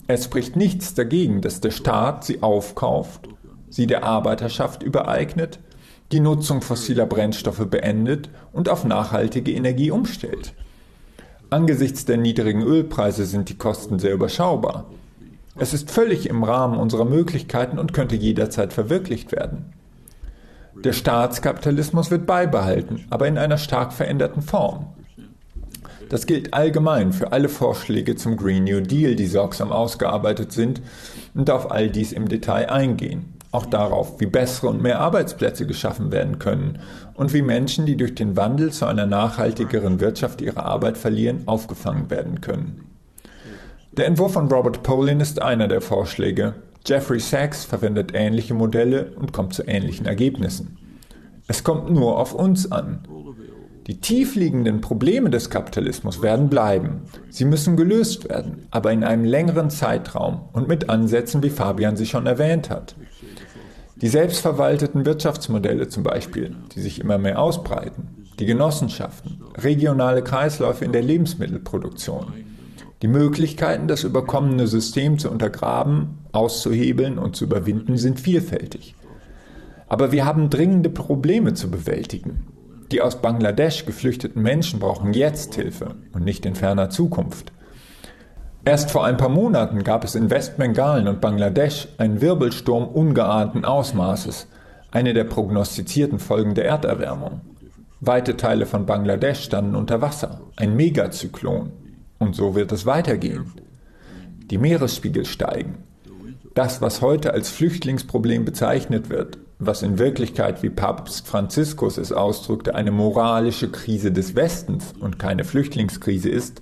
[SPEAKER 5] Es spricht nichts dagegen, dass der Staat sie aufkauft, sie der Arbeiterschaft übereignet, die Nutzung fossiler Brennstoffe beendet und auf nachhaltige Energie umstellt. Angesichts der niedrigen Ölpreise sind die Kosten sehr überschaubar. Es ist völlig im Rahmen unserer Möglichkeiten und könnte jederzeit verwirklicht werden. Der Staatskapitalismus wird beibehalten, aber in einer stark veränderten Form. Das gilt allgemein für alle Vorschläge zum Green New Deal, die sorgsam ausgearbeitet sind und auf all dies im Detail eingehen. Auch darauf, wie bessere und mehr Arbeitsplätze geschaffen werden können und wie Menschen, die durch den Wandel zu einer nachhaltigeren Wirtschaft ihre Arbeit verlieren, aufgefangen werden können. Der Entwurf von Robert Polin ist einer der Vorschläge. Jeffrey Sachs verwendet ähnliche Modelle und kommt zu ähnlichen Ergebnissen. Es kommt nur auf uns an. Die tiefliegenden Probleme des Kapitalismus werden bleiben. Sie müssen gelöst werden, aber in einem längeren Zeitraum und mit Ansätzen, wie Fabian sie schon erwähnt hat. Die selbstverwalteten Wirtschaftsmodelle zum Beispiel, die sich immer mehr ausbreiten, die Genossenschaften, regionale Kreisläufe in der Lebensmittelproduktion, die Möglichkeiten, das überkommene System zu untergraben, auszuhebeln und zu überwinden, sind vielfältig. Aber wir haben dringende Probleme zu bewältigen. Die aus Bangladesch geflüchteten Menschen brauchen jetzt Hilfe und nicht in ferner Zukunft. Erst vor ein paar Monaten gab es in Westbengalen und Bangladesch einen Wirbelsturm ungeahnten Ausmaßes, eine der prognostizierten Folgen der Erderwärmung. Weite Teile von Bangladesch standen unter Wasser, ein Megazyklon. Und so wird es weitergehen. Die Meeresspiegel steigen. Das, was heute als Flüchtlingsproblem bezeichnet wird, was in Wirklichkeit, wie Papst Franziskus es ausdrückte, eine moralische Krise des Westens und keine Flüchtlingskrise ist,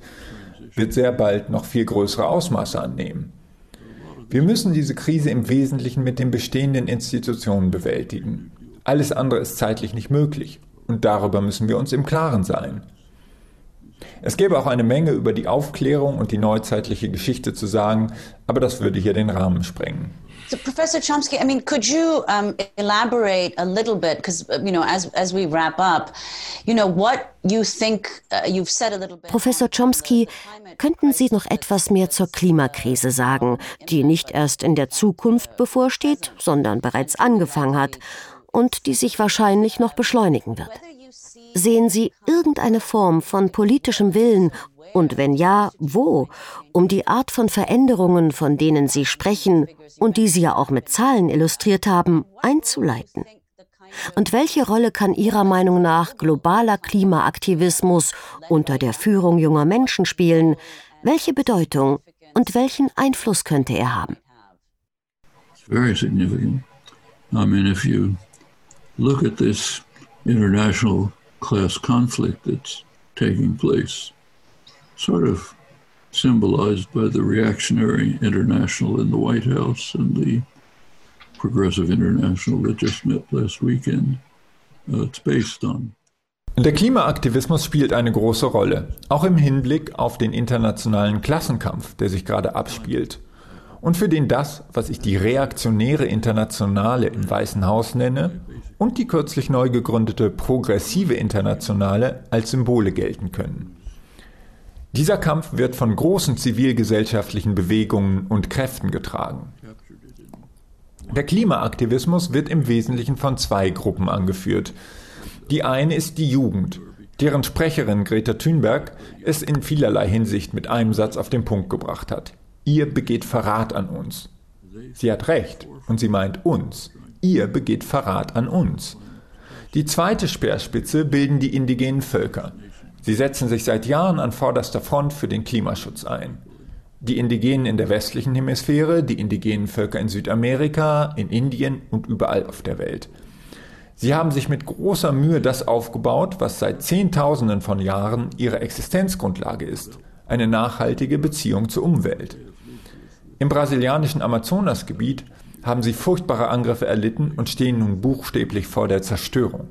[SPEAKER 5] wird sehr bald noch viel größere Ausmaße annehmen. Wir müssen diese Krise im Wesentlichen mit den bestehenden Institutionen bewältigen. Alles andere ist zeitlich nicht möglich und darüber müssen wir uns im Klaren sein. Es gäbe auch eine Menge über die Aufklärung und die neuzeitliche Geschichte zu sagen, aber das würde hier den Rahmen sprengen.
[SPEAKER 6] So, Professor Chomsky, I mean, could you um, elaborate a little bit? Because, you know, as, as we wrap up, you know, what you think, uh, you've said a little bit.
[SPEAKER 1] Professor Chomsky, könnten Sie noch etwas mehr zur Klimakrise sagen, die nicht erst in der Zukunft bevorsteht, sondern bereits angefangen hat und die sich wahrscheinlich noch beschleunigen wird? Sehen Sie irgendeine Form von politischem Willen und wenn ja, wo, um die Art von Veränderungen, von denen Sie sprechen und die Sie ja auch mit Zahlen illustriert haben, einzuleiten? Und welche Rolle kann Ihrer Meinung nach globaler Klimaaktivismus unter der Führung junger Menschen spielen? Welche Bedeutung und welchen Einfluss könnte er haben?
[SPEAKER 4] Very significant. I mean, if you look at this international class conflict that's taking place, sort of symbolized by the reactionary international in the White House and the progressive international that just met last weekend. Uh, it's based on.
[SPEAKER 5] Der Klimaaktivismus spielt eine große Rolle, auch im Hinblick auf den internationalen Klassenkampf, der sich gerade abspielt und für den das, was ich die reaktionäre Internationale im Weißen Haus nenne, und die kürzlich neu gegründete Progressive Internationale als Symbole gelten können. Dieser Kampf wird von großen zivilgesellschaftlichen Bewegungen und Kräften getragen. Der Klimaaktivismus wird im Wesentlichen von zwei Gruppen angeführt. Die eine ist die Jugend, deren Sprecherin Greta Thunberg es in vielerlei Hinsicht mit einem Satz auf den Punkt gebracht hat. Ihr begeht Verrat an uns. Sie hat recht und sie meint uns ihr begeht Verrat an uns. Die zweite Speerspitze bilden die indigenen Völker. Sie setzen sich seit Jahren an vorderster Front für den Klimaschutz ein. Die Indigenen in der westlichen Hemisphäre, die indigenen Völker in Südamerika, in Indien und überall auf der Welt. Sie haben sich mit großer Mühe das aufgebaut, was seit Zehntausenden von Jahren ihre Existenzgrundlage ist, eine nachhaltige Beziehung zur Umwelt. Im brasilianischen Amazonasgebiet haben sie furchtbare Angriffe erlitten und stehen nun buchstäblich vor der Zerstörung.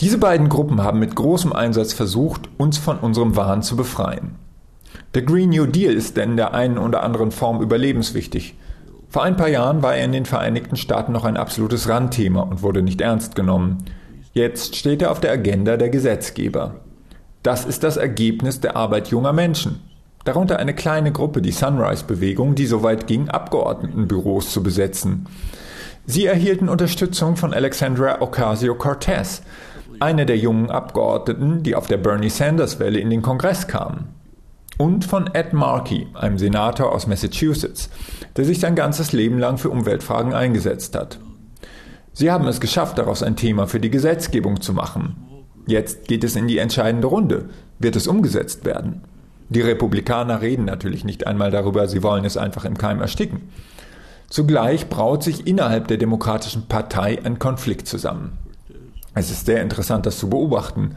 [SPEAKER 5] Diese beiden Gruppen haben mit großem Einsatz versucht, uns von unserem Wahn zu befreien. Der Green New Deal ist in der einen oder anderen Form überlebenswichtig. Vor ein paar Jahren war er in den Vereinigten Staaten noch ein absolutes Randthema und wurde nicht ernst genommen. Jetzt steht er auf der Agenda der Gesetzgeber. Das ist das Ergebnis der Arbeit junger Menschen, darunter eine kleine Gruppe, die Sunrise-Bewegung, die so weit ging, Abgeordnetenbüros zu besetzen. Sie erhielten Unterstützung von Alexandra Ocasio-Cortez, eine der jungen Abgeordneten, die auf der Bernie Sanders-Welle in den Kongress kamen. Und von Ed Markey, einem Senator aus Massachusetts, der sich sein ganzes Leben lang für Umweltfragen eingesetzt hat. Sie haben es geschafft, daraus ein Thema für die Gesetzgebung zu machen. Jetzt geht es in die entscheidende Runde. Wird es umgesetzt werden? Die Republikaner reden natürlich nicht einmal darüber, sie wollen es einfach im Keim ersticken. Zugleich braut sich innerhalb der Demokratischen Partei ein Konflikt zusammen. Es ist sehr interessant, das zu beobachten.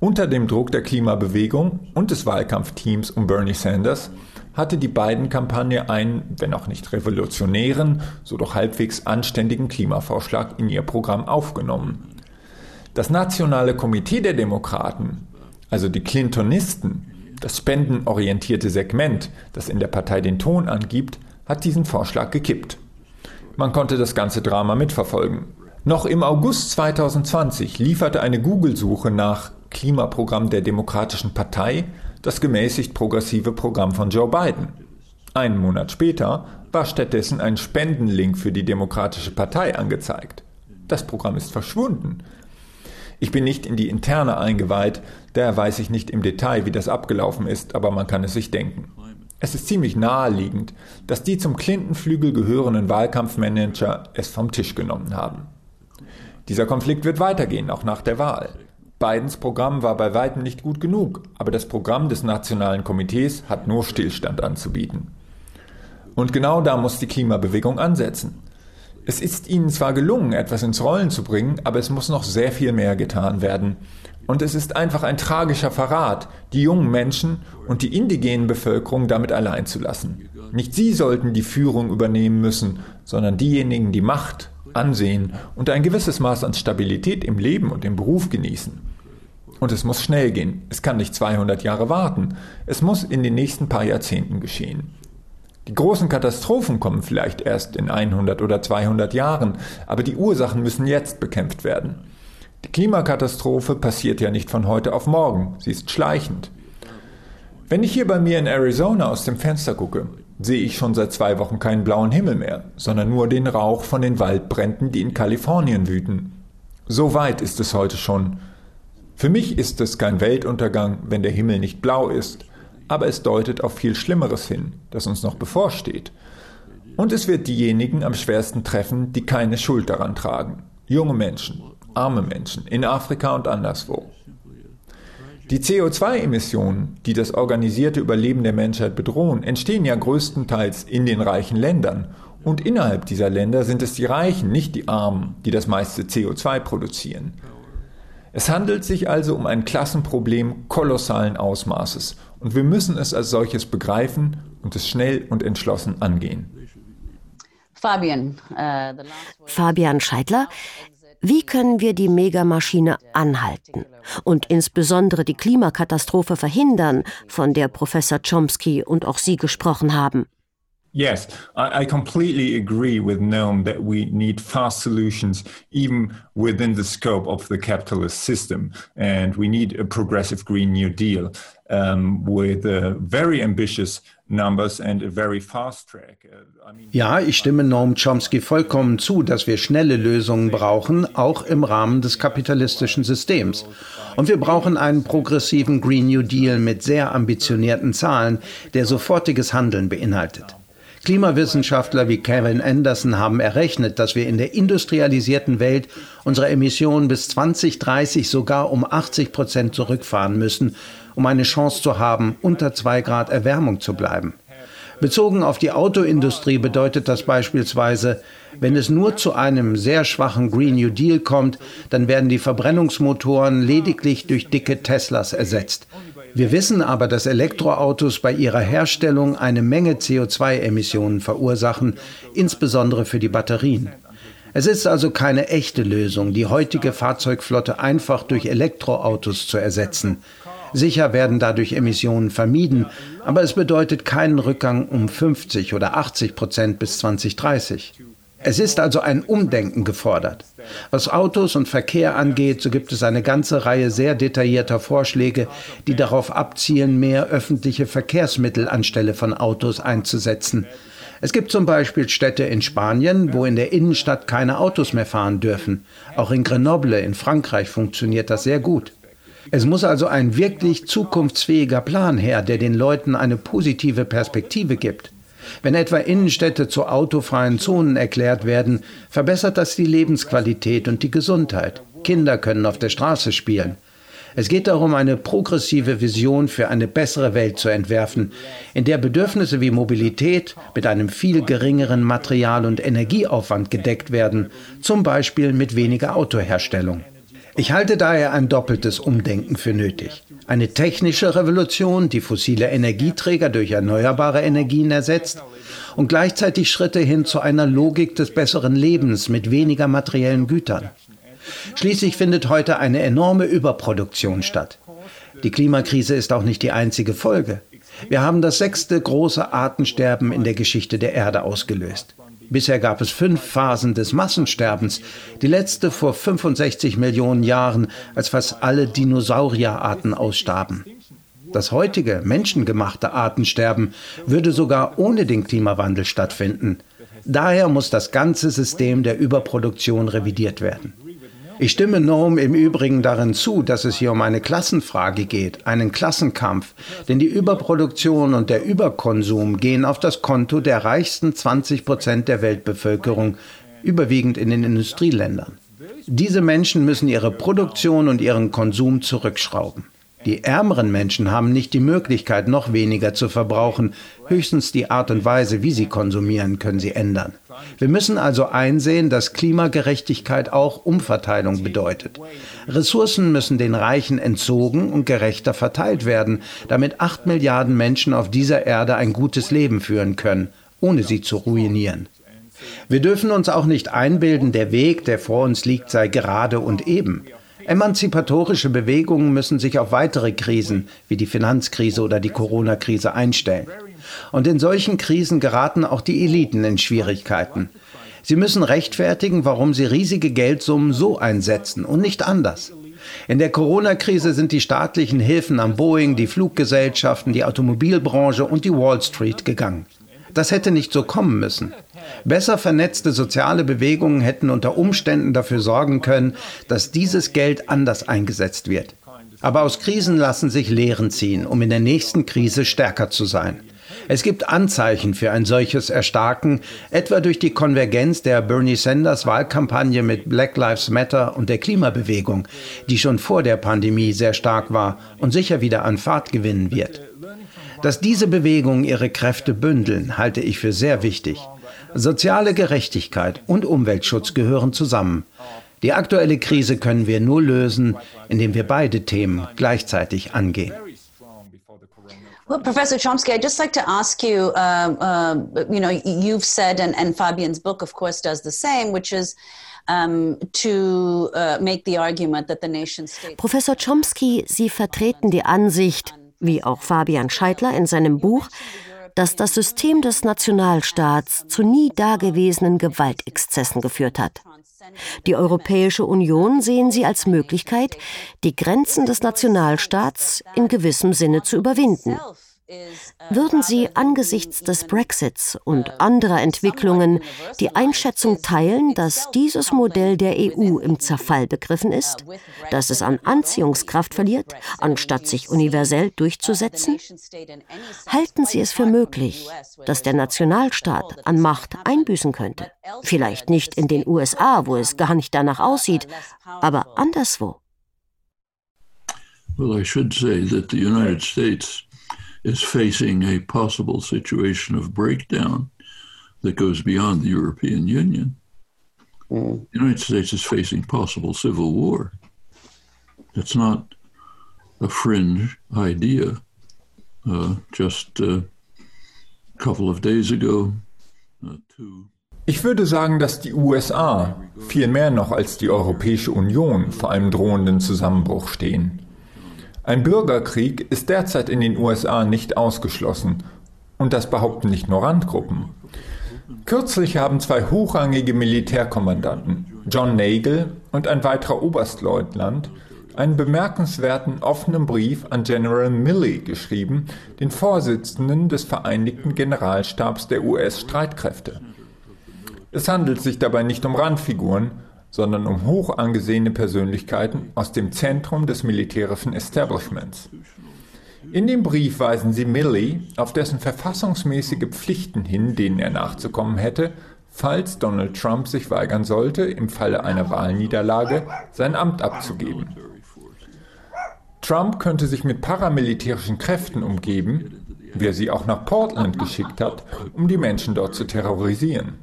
[SPEAKER 5] Unter dem Druck der Klimabewegung und des Wahlkampfteams um Bernie Sanders hatte die beiden Kampagne einen, wenn auch nicht revolutionären, so doch halbwegs anständigen Klimavorschlag in ihr Programm aufgenommen. Das Nationale Komitee der Demokraten, also die Clintonisten, das spendenorientierte Segment, das in der Partei den Ton angibt, hat diesen Vorschlag gekippt. Man konnte das ganze Drama mitverfolgen. Noch im August 2020 lieferte eine Google-Suche nach Klimaprogramm der Demokratischen Partei das gemäßigt progressive Programm von Joe Biden. Einen Monat später war stattdessen ein Spendenlink für die Demokratische Partei angezeigt. Das Programm ist verschwunden. Ich bin nicht in die Interne eingeweiht, daher weiß ich nicht im Detail, wie das abgelaufen ist, aber man kann es sich denken. Es ist ziemlich naheliegend, dass die zum Clinton-Flügel gehörenden Wahlkampfmanager es vom Tisch genommen haben. Dieser Konflikt wird weitergehen, auch nach der Wahl. Bidens Programm war bei weitem nicht gut genug, aber das Programm des Nationalen Komitees hat nur Stillstand anzubieten. Und genau da muss die Klimabewegung ansetzen. Es ist ihnen zwar gelungen, etwas ins Rollen zu bringen, aber es muss noch sehr viel mehr getan werden. Und es ist einfach ein tragischer Verrat, die jungen Menschen und die indigenen Bevölkerung damit allein zu lassen. Nicht sie sollten die Führung übernehmen müssen, sondern diejenigen, die Macht Ansehen und ein gewisses Maß an Stabilität im Leben und im Beruf genießen. Und es muss schnell gehen. Es kann nicht 200 Jahre warten. Es muss in den nächsten paar Jahrzehnten geschehen. Die großen Katastrophen kommen vielleicht erst in 100 oder 200 Jahren, aber die Ursachen müssen jetzt bekämpft werden. Die Klimakatastrophe passiert ja nicht von heute auf morgen, sie ist schleichend. Wenn ich hier bei mir in Arizona aus dem Fenster gucke, sehe ich schon seit zwei Wochen keinen blauen Himmel mehr, sondern nur den Rauch von den Waldbränden, die in Kalifornien wüten. So weit ist es heute schon. Für mich ist es kein Weltuntergang, wenn der Himmel nicht blau ist, aber es deutet auf viel Schlimmeres hin, das uns noch bevorsteht. Und es wird diejenigen am schwersten treffen, die keine Schuld daran tragen. Junge Menschen, arme Menschen, in Afrika und anderswo. Die CO2-Emissionen, die das organisierte Überleben der Menschheit bedrohen, entstehen ja größtenteils in den reichen Ländern. Und innerhalb dieser Länder sind es die Reichen, nicht die Armen, die das meiste CO2 produzieren. Es handelt sich also um ein Klassenproblem kolossalen Ausmaßes und wir müssen es als solches begreifen und es schnell und entschlossen angehen.
[SPEAKER 1] Fabian, uh, Fabian Scheidler, wie können wir die Megamaschine anhalten und insbesondere die Klimakatastrophe verhindern, von der Professor Chomsky und auch Sie gesprochen haben?
[SPEAKER 2] Yes, I, I, completely agree with Noam that we need fast solutions even within the scope of the capitalist system. And we need a progressive Green New Deal um, with a very ambitious numbers and a very fast track.
[SPEAKER 3] Uh, ja, ich stimme Noam Chomsky vollkommen zu, dass wir schnelle Lösungen brauchen, auch im Rahmen des kapitalistischen Systems. Und wir brauchen einen progressiven Green New Deal mit sehr ambitionierten Zahlen, der sofortiges Handeln beinhaltet. Klimawissenschaftler wie Kevin Anderson haben errechnet, dass wir in der industrialisierten Welt unsere Emissionen bis 2030 sogar um 80 Prozent zurückfahren müssen, um eine Chance zu haben, unter zwei Grad Erwärmung zu bleiben. Bezogen auf die Autoindustrie bedeutet das beispielsweise, wenn es nur zu einem sehr schwachen Green New Deal kommt, dann werden die Verbrennungsmotoren lediglich durch dicke Teslas ersetzt. Wir wissen aber, dass Elektroautos bei ihrer Herstellung eine Menge CO2-Emissionen verursachen, insbesondere für die Batterien. Es ist also keine echte Lösung, die heutige Fahrzeugflotte einfach durch Elektroautos zu ersetzen. Sicher werden dadurch Emissionen vermieden, aber es bedeutet keinen Rückgang um 50 oder 80 Prozent bis 2030. Es ist also ein Umdenken gefordert. Was Autos und Verkehr angeht, so gibt es eine ganze Reihe sehr detaillierter Vorschläge, die darauf abzielen, mehr öffentliche Verkehrsmittel anstelle von Autos einzusetzen. Es gibt zum Beispiel Städte in Spanien, wo in der Innenstadt keine Autos mehr fahren dürfen. Auch in Grenoble in Frankreich funktioniert das sehr gut. Es muss also ein wirklich zukunftsfähiger Plan her, der den Leuten eine positive Perspektive gibt. Wenn etwa Innenstädte zu autofreien Zonen erklärt werden, verbessert das die Lebensqualität und die Gesundheit. Kinder können auf der Straße spielen. Es geht darum, eine progressive Vision für eine bessere Welt zu entwerfen, in der Bedürfnisse wie Mobilität mit einem viel geringeren Material- und Energieaufwand gedeckt werden, zum Beispiel mit weniger Autoherstellung. Ich halte daher ein doppeltes Umdenken für nötig. Eine technische Revolution, die fossile Energieträger durch erneuerbare Energien ersetzt und gleichzeitig Schritte hin zu einer Logik des besseren Lebens mit weniger materiellen Gütern. Schließlich findet heute eine enorme Überproduktion statt. Die Klimakrise ist auch nicht die einzige Folge. Wir haben das sechste große Artensterben in der Geschichte der Erde ausgelöst. Bisher gab es fünf Phasen des Massensterbens, die letzte vor 65 Millionen Jahren, als fast alle Dinosaurierarten ausstarben. Das heutige menschengemachte Artensterben würde sogar ohne den Klimawandel stattfinden. Daher muss das ganze System der Überproduktion revidiert werden. Ich stimme Noam im Übrigen darin zu, dass es hier um eine Klassenfrage geht, einen Klassenkampf, denn die Überproduktion und der Überkonsum gehen auf das Konto der reichsten 20 Prozent der Weltbevölkerung, überwiegend in den Industrieländern. Diese Menschen müssen ihre Produktion und ihren Konsum zurückschrauben. Die ärmeren Menschen haben nicht die Möglichkeit, noch weniger zu verbrauchen. Höchstens die Art und Weise, wie sie konsumieren, können sie ändern. Wir müssen also einsehen, dass Klimagerechtigkeit auch Umverteilung bedeutet. Ressourcen müssen den Reichen entzogen und gerechter verteilt werden, damit acht Milliarden Menschen auf dieser Erde ein gutes Leben führen können, ohne sie zu ruinieren. Wir dürfen uns auch nicht einbilden, der Weg, der vor uns liegt, sei gerade und eben. Emanzipatorische Bewegungen müssen sich auf weitere Krisen wie die Finanzkrise oder die Corona-Krise einstellen. Und in solchen Krisen geraten auch die Eliten in Schwierigkeiten. Sie müssen rechtfertigen, warum sie riesige Geldsummen so einsetzen und nicht anders. In der Corona-Krise sind die staatlichen Hilfen an Boeing, die Fluggesellschaften, die Automobilbranche und die Wall Street gegangen. Das hätte nicht so kommen müssen. Besser vernetzte soziale Bewegungen hätten unter Umständen dafür sorgen können, dass dieses Geld anders eingesetzt wird. Aber aus Krisen lassen sich Lehren ziehen, um in der nächsten Krise stärker zu sein. Es gibt Anzeichen für ein solches Erstarken, etwa durch die Konvergenz der Bernie Sanders Wahlkampagne mit Black Lives Matter und der Klimabewegung, die schon vor der Pandemie sehr stark war und sicher wieder an Fahrt gewinnen wird. Dass diese Bewegungen ihre Kräfte bündeln, halte ich für sehr wichtig. Soziale Gerechtigkeit und Umweltschutz gehören zusammen. Die aktuelle Krise können wir nur lösen, indem wir beide Themen gleichzeitig angehen.
[SPEAKER 6] Well, Professor Chomsky, I'd just like to ask you, uh, uh, you know, you've said, and, and Fabian's book, of course, does the same, which is um, to uh, make the argument that the nation state.
[SPEAKER 1] Professor Chomsky, Sie vertreten die Ansicht, wie auch Fabian Scheidler in seinem Buch, dass das System des Nationalstaats zu nie dagewesenen Gewaltexzessen geführt hat. Die Europäische Union sehen sie als Möglichkeit, die Grenzen des Nationalstaats in gewissem Sinne zu überwinden. Würden Sie angesichts des Brexits und anderer Entwicklungen die Einschätzung teilen, dass dieses Modell der EU im Zerfall begriffen ist, dass es an Anziehungskraft verliert, anstatt sich universell durchzusetzen? Halten Sie es für möglich, dass der Nationalstaat an Macht einbüßen könnte? Vielleicht nicht in den USA, wo es gar nicht danach aussieht, aber anderswo.
[SPEAKER 4] Well, I should say that the United States is facing a possible situation of breakdown that goes beyond the European Union. Mm. The United States is facing possible civil war. It's not a fringe idea. Uh, just a couple of days ago, uh, two.
[SPEAKER 5] Ich würde sagen, dass die USA viel mehr noch als die Europäische Union vor einem drohenden Zusammenbruch stehen. Ein Bürgerkrieg ist derzeit in den USA nicht ausgeschlossen. Und das behaupten nicht nur Randgruppen. Kürzlich haben zwei hochrangige Militärkommandanten, John Nagel und ein weiterer Oberstleutnant, einen bemerkenswerten offenen Brief an General Milley geschrieben, den Vorsitzenden des Vereinigten Generalstabs der US-Streitkräfte. Es handelt sich dabei nicht um Randfiguren, sondern um hoch angesehene Persönlichkeiten aus dem Zentrum des militärischen Establishments. In dem Brief weisen sie Milley auf dessen verfassungsmäßige Pflichten hin, denen er nachzukommen hätte, falls Donald Trump sich weigern sollte, im Falle einer Wahlniederlage sein Amt abzugeben. Trump könnte sich mit paramilitärischen Kräften umgeben, wie er sie auch nach Portland geschickt hat, um die Menschen dort zu terrorisieren.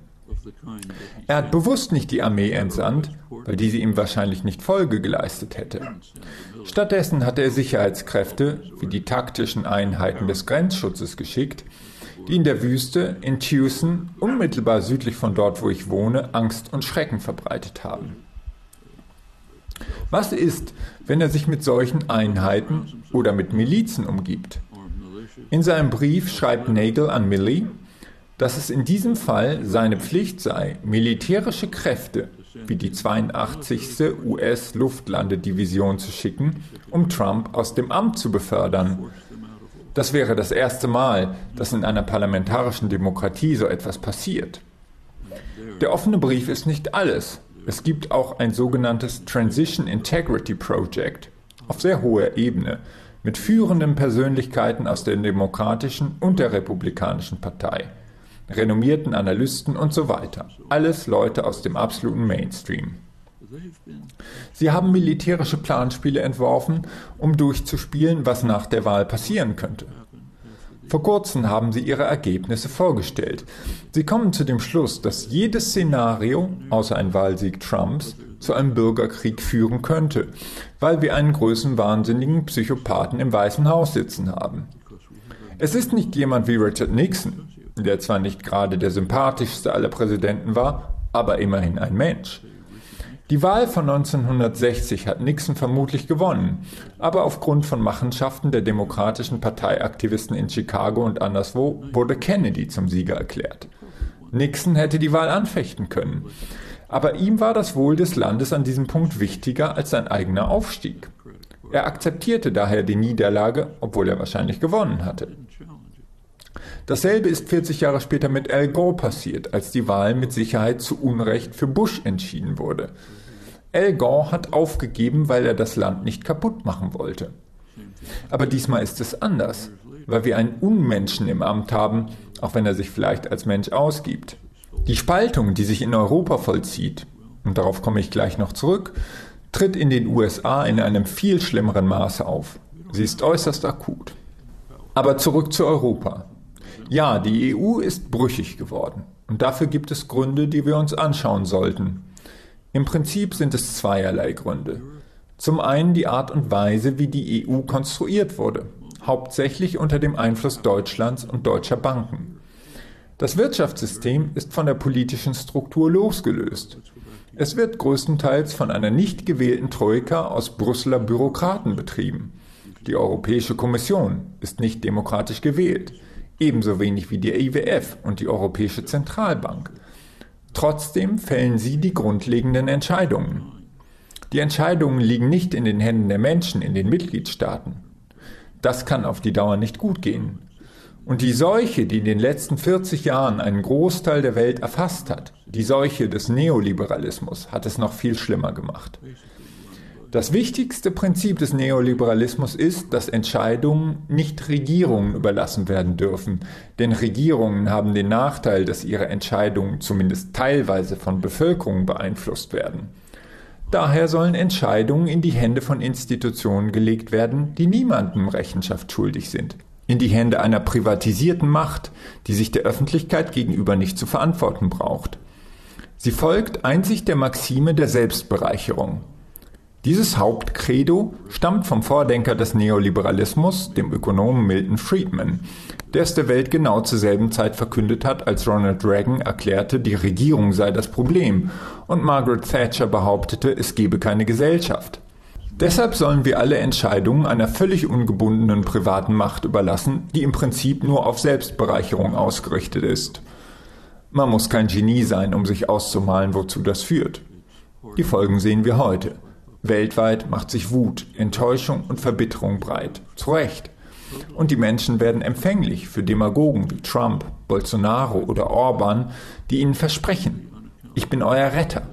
[SPEAKER 5] Er hat bewusst nicht die Armee entsandt, weil diese ihm wahrscheinlich nicht Folge geleistet hätte. Stattdessen hat er Sicherheitskräfte wie die taktischen Einheiten des Grenzschutzes geschickt, die in der Wüste in Tucson, unmittelbar südlich von dort, wo ich wohne, Angst und Schrecken verbreitet haben. Was ist, wenn er sich mit solchen Einheiten oder mit Milizen umgibt? In seinem Brief schreibt Nagel an Milley, dass es in diesem Fall seine Pflicht sei, militärische Kräfte wie die 82. US-Luftlandedivision zu schicken, um Trump aus dem Amt zu befördern. Das wäre das erste Mal, dass in einer parlamentarischen Demokratie so etwas passiert. Der offene Brief ist nicht alles. Es gibt auch ein sogenanntes Transition Integrity Project auf sehr hoher Ebene mit führenden Persönlichkeiten aus der Demokratischen und der Republikanischen Partei renommierten Analysten und so weiter. Alles Leute aus dem absoluten Mainstream. Sie haben militärische Planspiele entworfen, um durchzuspielen, was nach der Wahl passieren könnte. Vor kurzem haben sie ihre Ergebnisse vorgestellt. Sie kommen zu dem Schluss, dass jedes Szenario, außer ein Wahlsieg Trumps, zu einem Bürgerkrieg führen könnte, weil wir einen größenwahnsinnigen Psychopathen im Weißen Haus sitzen haben. Es ist nicht jemand wie Richard Nixon, der zwar nicht gerade der sympathischste aller Präsidenten war, aber immerhin ein Mensch. Die Wahl von 1960 hat Nixon vermutlich gewonnen, aber aufgrund von Machenschaften der Demokratischen Parteiaktivisten in Chicago und anderswo wurde Kennedy zum Sieger erklärt. Nixon hätte die Wahl anfechten können, aber ihm war das Wohl des Landes an diesem Punkt wichtiger als sein eigener Aufstieg. Er akzeptierte daher die Niederlage, obwohl er wahrscheinlich gewonnen hatte. Dasselbe ist 40 Jahre später mit Al Gore passiert, als die Wahl mit Sicherheit zu Unrecht für Bush entschieden wurde. Al Gore hat aufgegeben, weil er das Land nicht kaputt machen wollte. Aber diesmal ist es anders, weil wir einen Unmenschen im Amt haben, auch wenn er sich vielleicht als Mensch ausgibt. Die Spaltung, die sich in Europa vollzieht, und darauf komme ich gleich noch zurück, tritt in den USA in einem viel schlimmeren Maße auf. Sie ist äußerst akut. Aber zurück zu Europa. Ja, die EU ist brüchig geworden. Und dafür gibt es Gründe, die wir uns anschauen sollten. Im Prinzip sind es zweierlei Gründe. Zum einen die Art und Weise, wie die EU konstruiert wurde, hauptsächlich unter dem Einfluss Deutschlands und deutscher Banken. Das Wirtschaftssystem ist von der politischen Struktur losgelöst. Es wird größtenteils von einer nicht gewählten Troika aus Brüsseler Bürokraten betrieben. Die Europäische Kommission ist nicht demokratisch gewählt ebenso wenig wie die IWF und die Europäische Zentralbank. Trotzdem fällen sie die grundlegenden Entscheidungen. Die Entscheidungen liegen nicht in den Händen der Menschen in den Mitgliedstaaten. Das kann auf die Dauer nicht gut gehen. Und die Seuche, die in den letzten 40 Jahren einen Großteil der Welt erfasst hat, die Seuche des Neoliberalismus, hat es noch viel schlimmer gemacht. Das wichtigste Prinzip des Neoliberalismus ist, dass Entscheidungen nicht Regierungen überlassen werden dürfen, denn Regierungen haben den Nachteil, dass ihre Entscheidungen zumindest teilweise von Bevölkerung beeinflusst werden. Daher sollen Entscheidungen in die Hände von Institutionen gelegt werden, die niemandem Rechenschaft schuldig sind, in die Hände einer privatisierten Macht, die sich der Öffentlichkeit gegenüber nicht zu verantworten braucht. Sie folgt einzig der Maxime der Selbstbereicherung. Dieses Hauptcredo stammt vom Vordenker des Neoliberalismus, dem Ökonomen Milton Friedman, der es der Welt genau zur selben Zeit verkündet hat, als Ronald Reagan erklärte, die Regierung sei das Problem und Margaret Thatcher behauptete, es gebe keine Gesellschaft. Deshalb sollen wir alle Entscheidungen einer völlig ungebundenen privaten Macht überlassen, die im Prinzip nur auf Selbstbereicherung ausgerichtet ist. Man muss kein Genie sein, um sich auszumalen, wozu das führt. Die Folgen sehen wir heute. Weltweit macht sich Wut, Enttäuschung und Verbitterung breit. Zu Recht. Und die Menschen werden empfänglich für Demagogen wie Trump, Bolsonaro oder Orban, die ihnen versprechen, ich bin euer Retter.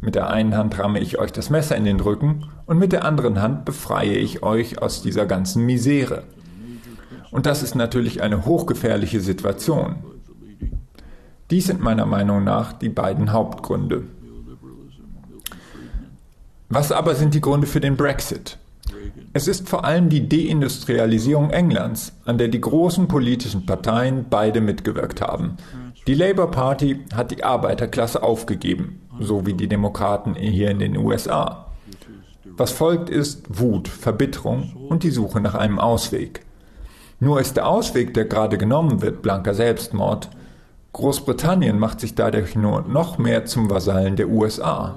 [SPEAKER 5] Mit der einen Hand ramme ich euch das Messer in den Rücken und mit der anderen Hand befreie ich euch aus dieser ganzen Misere. Und das ist natürlich eine hochgefährliche Situation. Dies sind meiner Meinung nach die beiden Hauptgründe. Was aber sind die Gründe für den Brexit? Es ist vor allem die Deindustrialisierung Englands, an der die großen politischen Parteien beide mitgewirkt haben. Die Labour Party hat die Arbeiterklasse aufgegeben, so wie die Demokraten hier in den USA. Was folgt ist Wut, Verbitterung und die Suche nach einem Ausweg. Nur ist der Ausweg, der gerade genommen wird, blanker Selbstmord. Großbritannien macht sich dadurch nur noch mehr zum Vasallen der USA.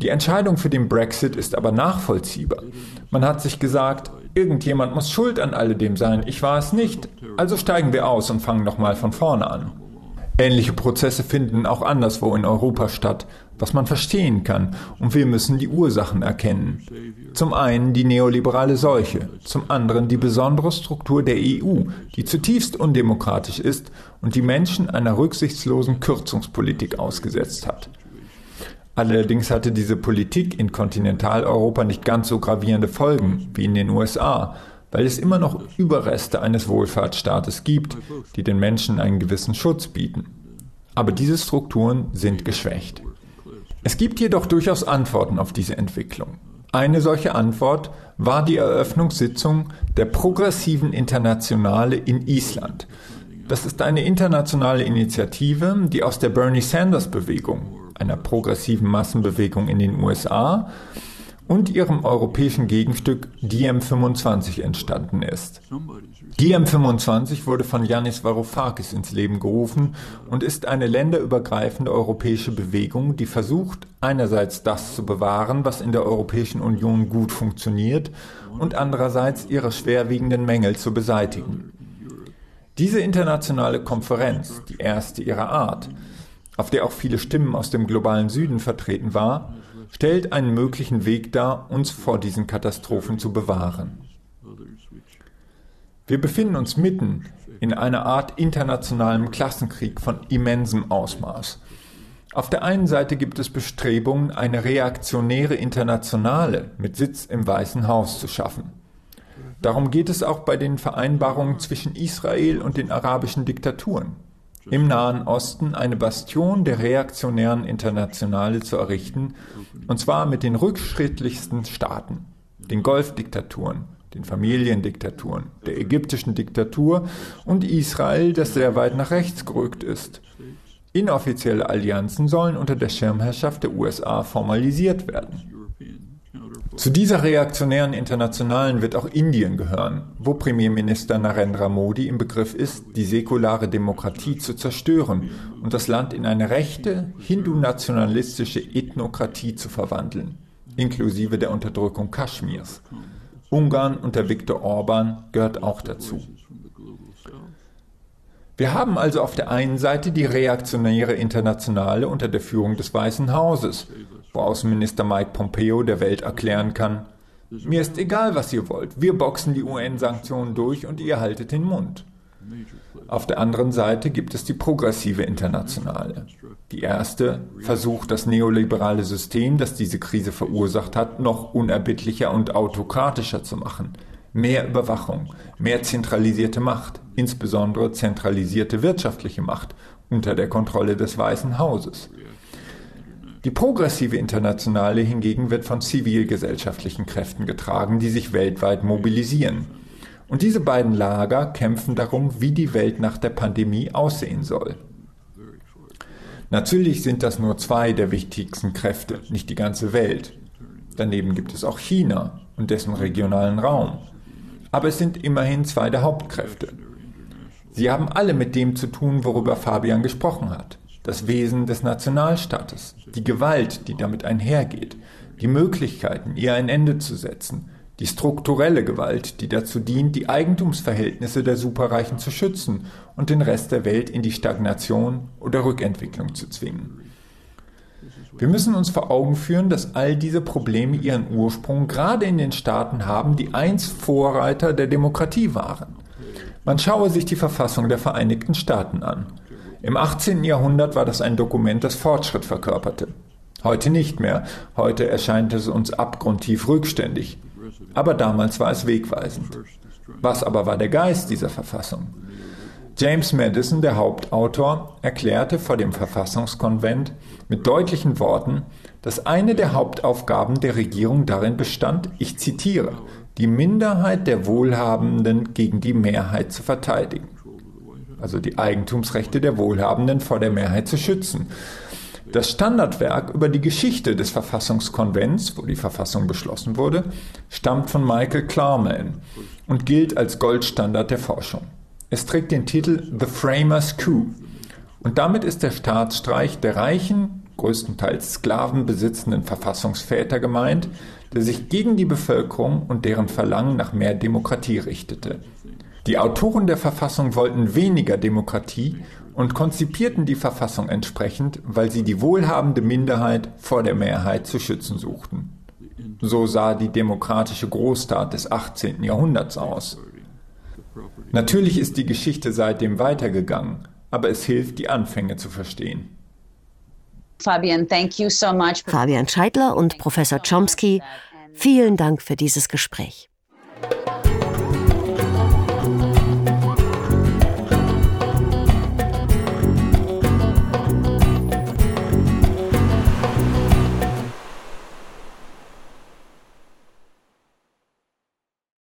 [SPEAKER 5] Die Entscheidung für den Brexit ist aber nachvollziehbar. Man hat sich gesagt, irgendjemand muss schuld an alledem sein, ich war es nicht, also steigen wir aus und fangen nochmal von vorne an. Ähnliche Prozesse finden auch anderswo in Europa statt, was man verstehen kann, und wir müssen die Ursachen erkennen. Zum einen die neoliberale Seuche, zum anderen die besondere Struktur der EU, die zutiefst undemokratisch ist und die Menschen einer rücksichtslosen Kürzungspolitik ausgesetzt hat. Allerdings hatte diese Politik in Kontinentaleuropa nicht ganz so gravierende Folgen wie in den USA, weil es immer noch Überreste eines Wohlfahrtsstaates gibt, die den Menschen einen gewissen Schutz bieten. Aber diese Strukturen sind geschwächt. Es gibt jedoch durchaus Antworten auf diese Entwicklung. Eine solche Antwort war die Eröffnungssitzung der Progressiven Internationale in Island. Das ist eine internationale Initiative, die aus der Bernie Sanders Bewegung, einer progressiven Massenbewegung in den USA, und ihrem europäischen Gegenstück DM25 entstanden ist. DM25 wurde von Yanis Varoufakis ins Leben gerufen und ist eine länderübergreifende europäische Bewegung, die versucht, einerseits das zu bewahren, was in der Europäischen Union gut funktioniert, und andererseits ihre schwerwiegenden Mängel zu beseitigen. Diese internationale Konferenz, die erste ihrer Art, auf der auch viele Stimmen aus dem globalen Süden vertreten war, stellt einen möglichen Weg dar, uns vor diesen Katastrophen zu bewahren. Wir befinden uns mitten in einer Art internationalem Klassenkrieg von immensem Ausmaß. Auf der einen Seite gibt es Bestrebungen, eine reaktionäre Internationale mit Sitz im Weißen Haus zu schaffen. Darum geht es auch bei den Vereinbarungen zwischen Israel und den arabischen Diktaturen im Nahen Osten eine Bastion der reaktionären Internationale zu errichten, und zwar mit den rückschrittlichsten Staaten, den Golfdiktaturen, den Familiendiktaturen, der ägyptischen Diktatur und Israel, das sehr weit nach rechts gerückt ist. Inoffizielle Allianzen sollen unter der Schirmherrschaft der USA formalisiert werden. Zu dieser reaktionären Internationalen wird auch Indien gehören, wo Premierminister Narendra Modi im Begriff ist, die säkulare Demokratie zu zerstören und das Land in eine rechte, hindu-nationalistische Ethnokratie zu verwandeln, inklusive der Unterdrückung Kaschmirs. Ungarn unter Viktor Orban gehört auch dazu. Wir haben also auf der einen Seite die reaktionäre Internationale unter der Führung des Weißen Hauses, wo Außenminister Mike Pompeo der Welt erklären kann, mir ist egal, was ihr wollt, wir boxen die UN-Sanktionen durch und ihr haltet den Mund. Auf der anderen Seite gibt es die progressive Internationale. Die erste versucht, das neoliberale System, das diese Krise verursacht hat, noch unerbittlicher und autokratischer zu machen. Mehr Überwachung, mehr zentralisierte Macht, insbesondere zentralisierte wirtschaftliche Macht unter der Kontrolle des Weißen Hauses. Die progressive Internationale hingegen wird von zivilgesellschaftlichen Kräften getragen, die sich weltweit mobilisieren. Und diese beiden Lager kämpfen darum, wie die Welt nach der Pandemie aussehen soll. Natürlich sind das nur zwei der wichtigsten Kräfte, nicht die ganze Welt. Daneben gibt es auch China und dessen regionalen Raum. Aber es sind immerhin zwei der Hauptkräfte. Sie haben alle mit dem zu tun, worüber Fabian gesprochen hat das Wesen des Nationalstaates, die Gewalt, die damit einhergeht, die Möglichkeiten, ihr ein Ende zu setzen, die strukturelle Gewalt, die dazu dient, die Eigentumsverhältnisse der Superreichen zu schützen und den Rest der Welt in die Stagnation oder Rückentwicklung zu zwingen. Wir müssen uns vor Augen führen, dass all diese Probleme ihren Ursprung gerade in den Staaten haben, die einst Vorreiter der Demokratie waren. Man schaue sich die Verfassung der Vereinigten Staaten an. Im 18. Jahrhundert war das ein Dokument, das Fortschritt verkörperte. Heute nicht mehr. Heute erscheint es uns abgrundtief rückständig. Aber damals war es wegweisend. Was aber war der Geist dieser Verfassung? James Madison, der Hauptautor, erklärte vor dem Verfassungskonvent mit deutlichen Worten, dass eine der Hauptaufgaben der Regierung darin bestand, ich zitiere, die Minderheit der Wohlhabenden gegen die Mehrheit zu verteidigen also die Eigentumsrechte der Wohlhabenden vor der Mehrheit zu schützen. Das Standardwerk über die Geschichte des Verfassungskonvents, wo die Verfassung beschlossen wurde, stammt von Michael Klarman und gilt als Goldstandard der Forschung. Es trägt den Titel The Framers Coup und damit ist der Staatsstreich der reichen, größtenteils Sklaven besitzenden Verfassungsväter gemeint, der sich gegen die Bevölkerung und deren Verlangen nach mehr Demokratie richtete. Die Autoren der Verfassung wollten weniger Demokratie und konzipierten die Verfassung entsprechend, weil sie die wohlhabende Minderheit vor der Mehrheit zu schützen suchten. So sah die demokratische Großstaat des 18. Jahrhunderts aus. Natürlich ist die Geschichte seitdem weitergegangen, aber es hilft, die Anfänge zu verstehen.
[SPEAKER 6] Fabian, thank you so much.
[SPEAKER 1] Fabian Scheidler und Professor Chomsky, vielen Dank für dieses Gespräch.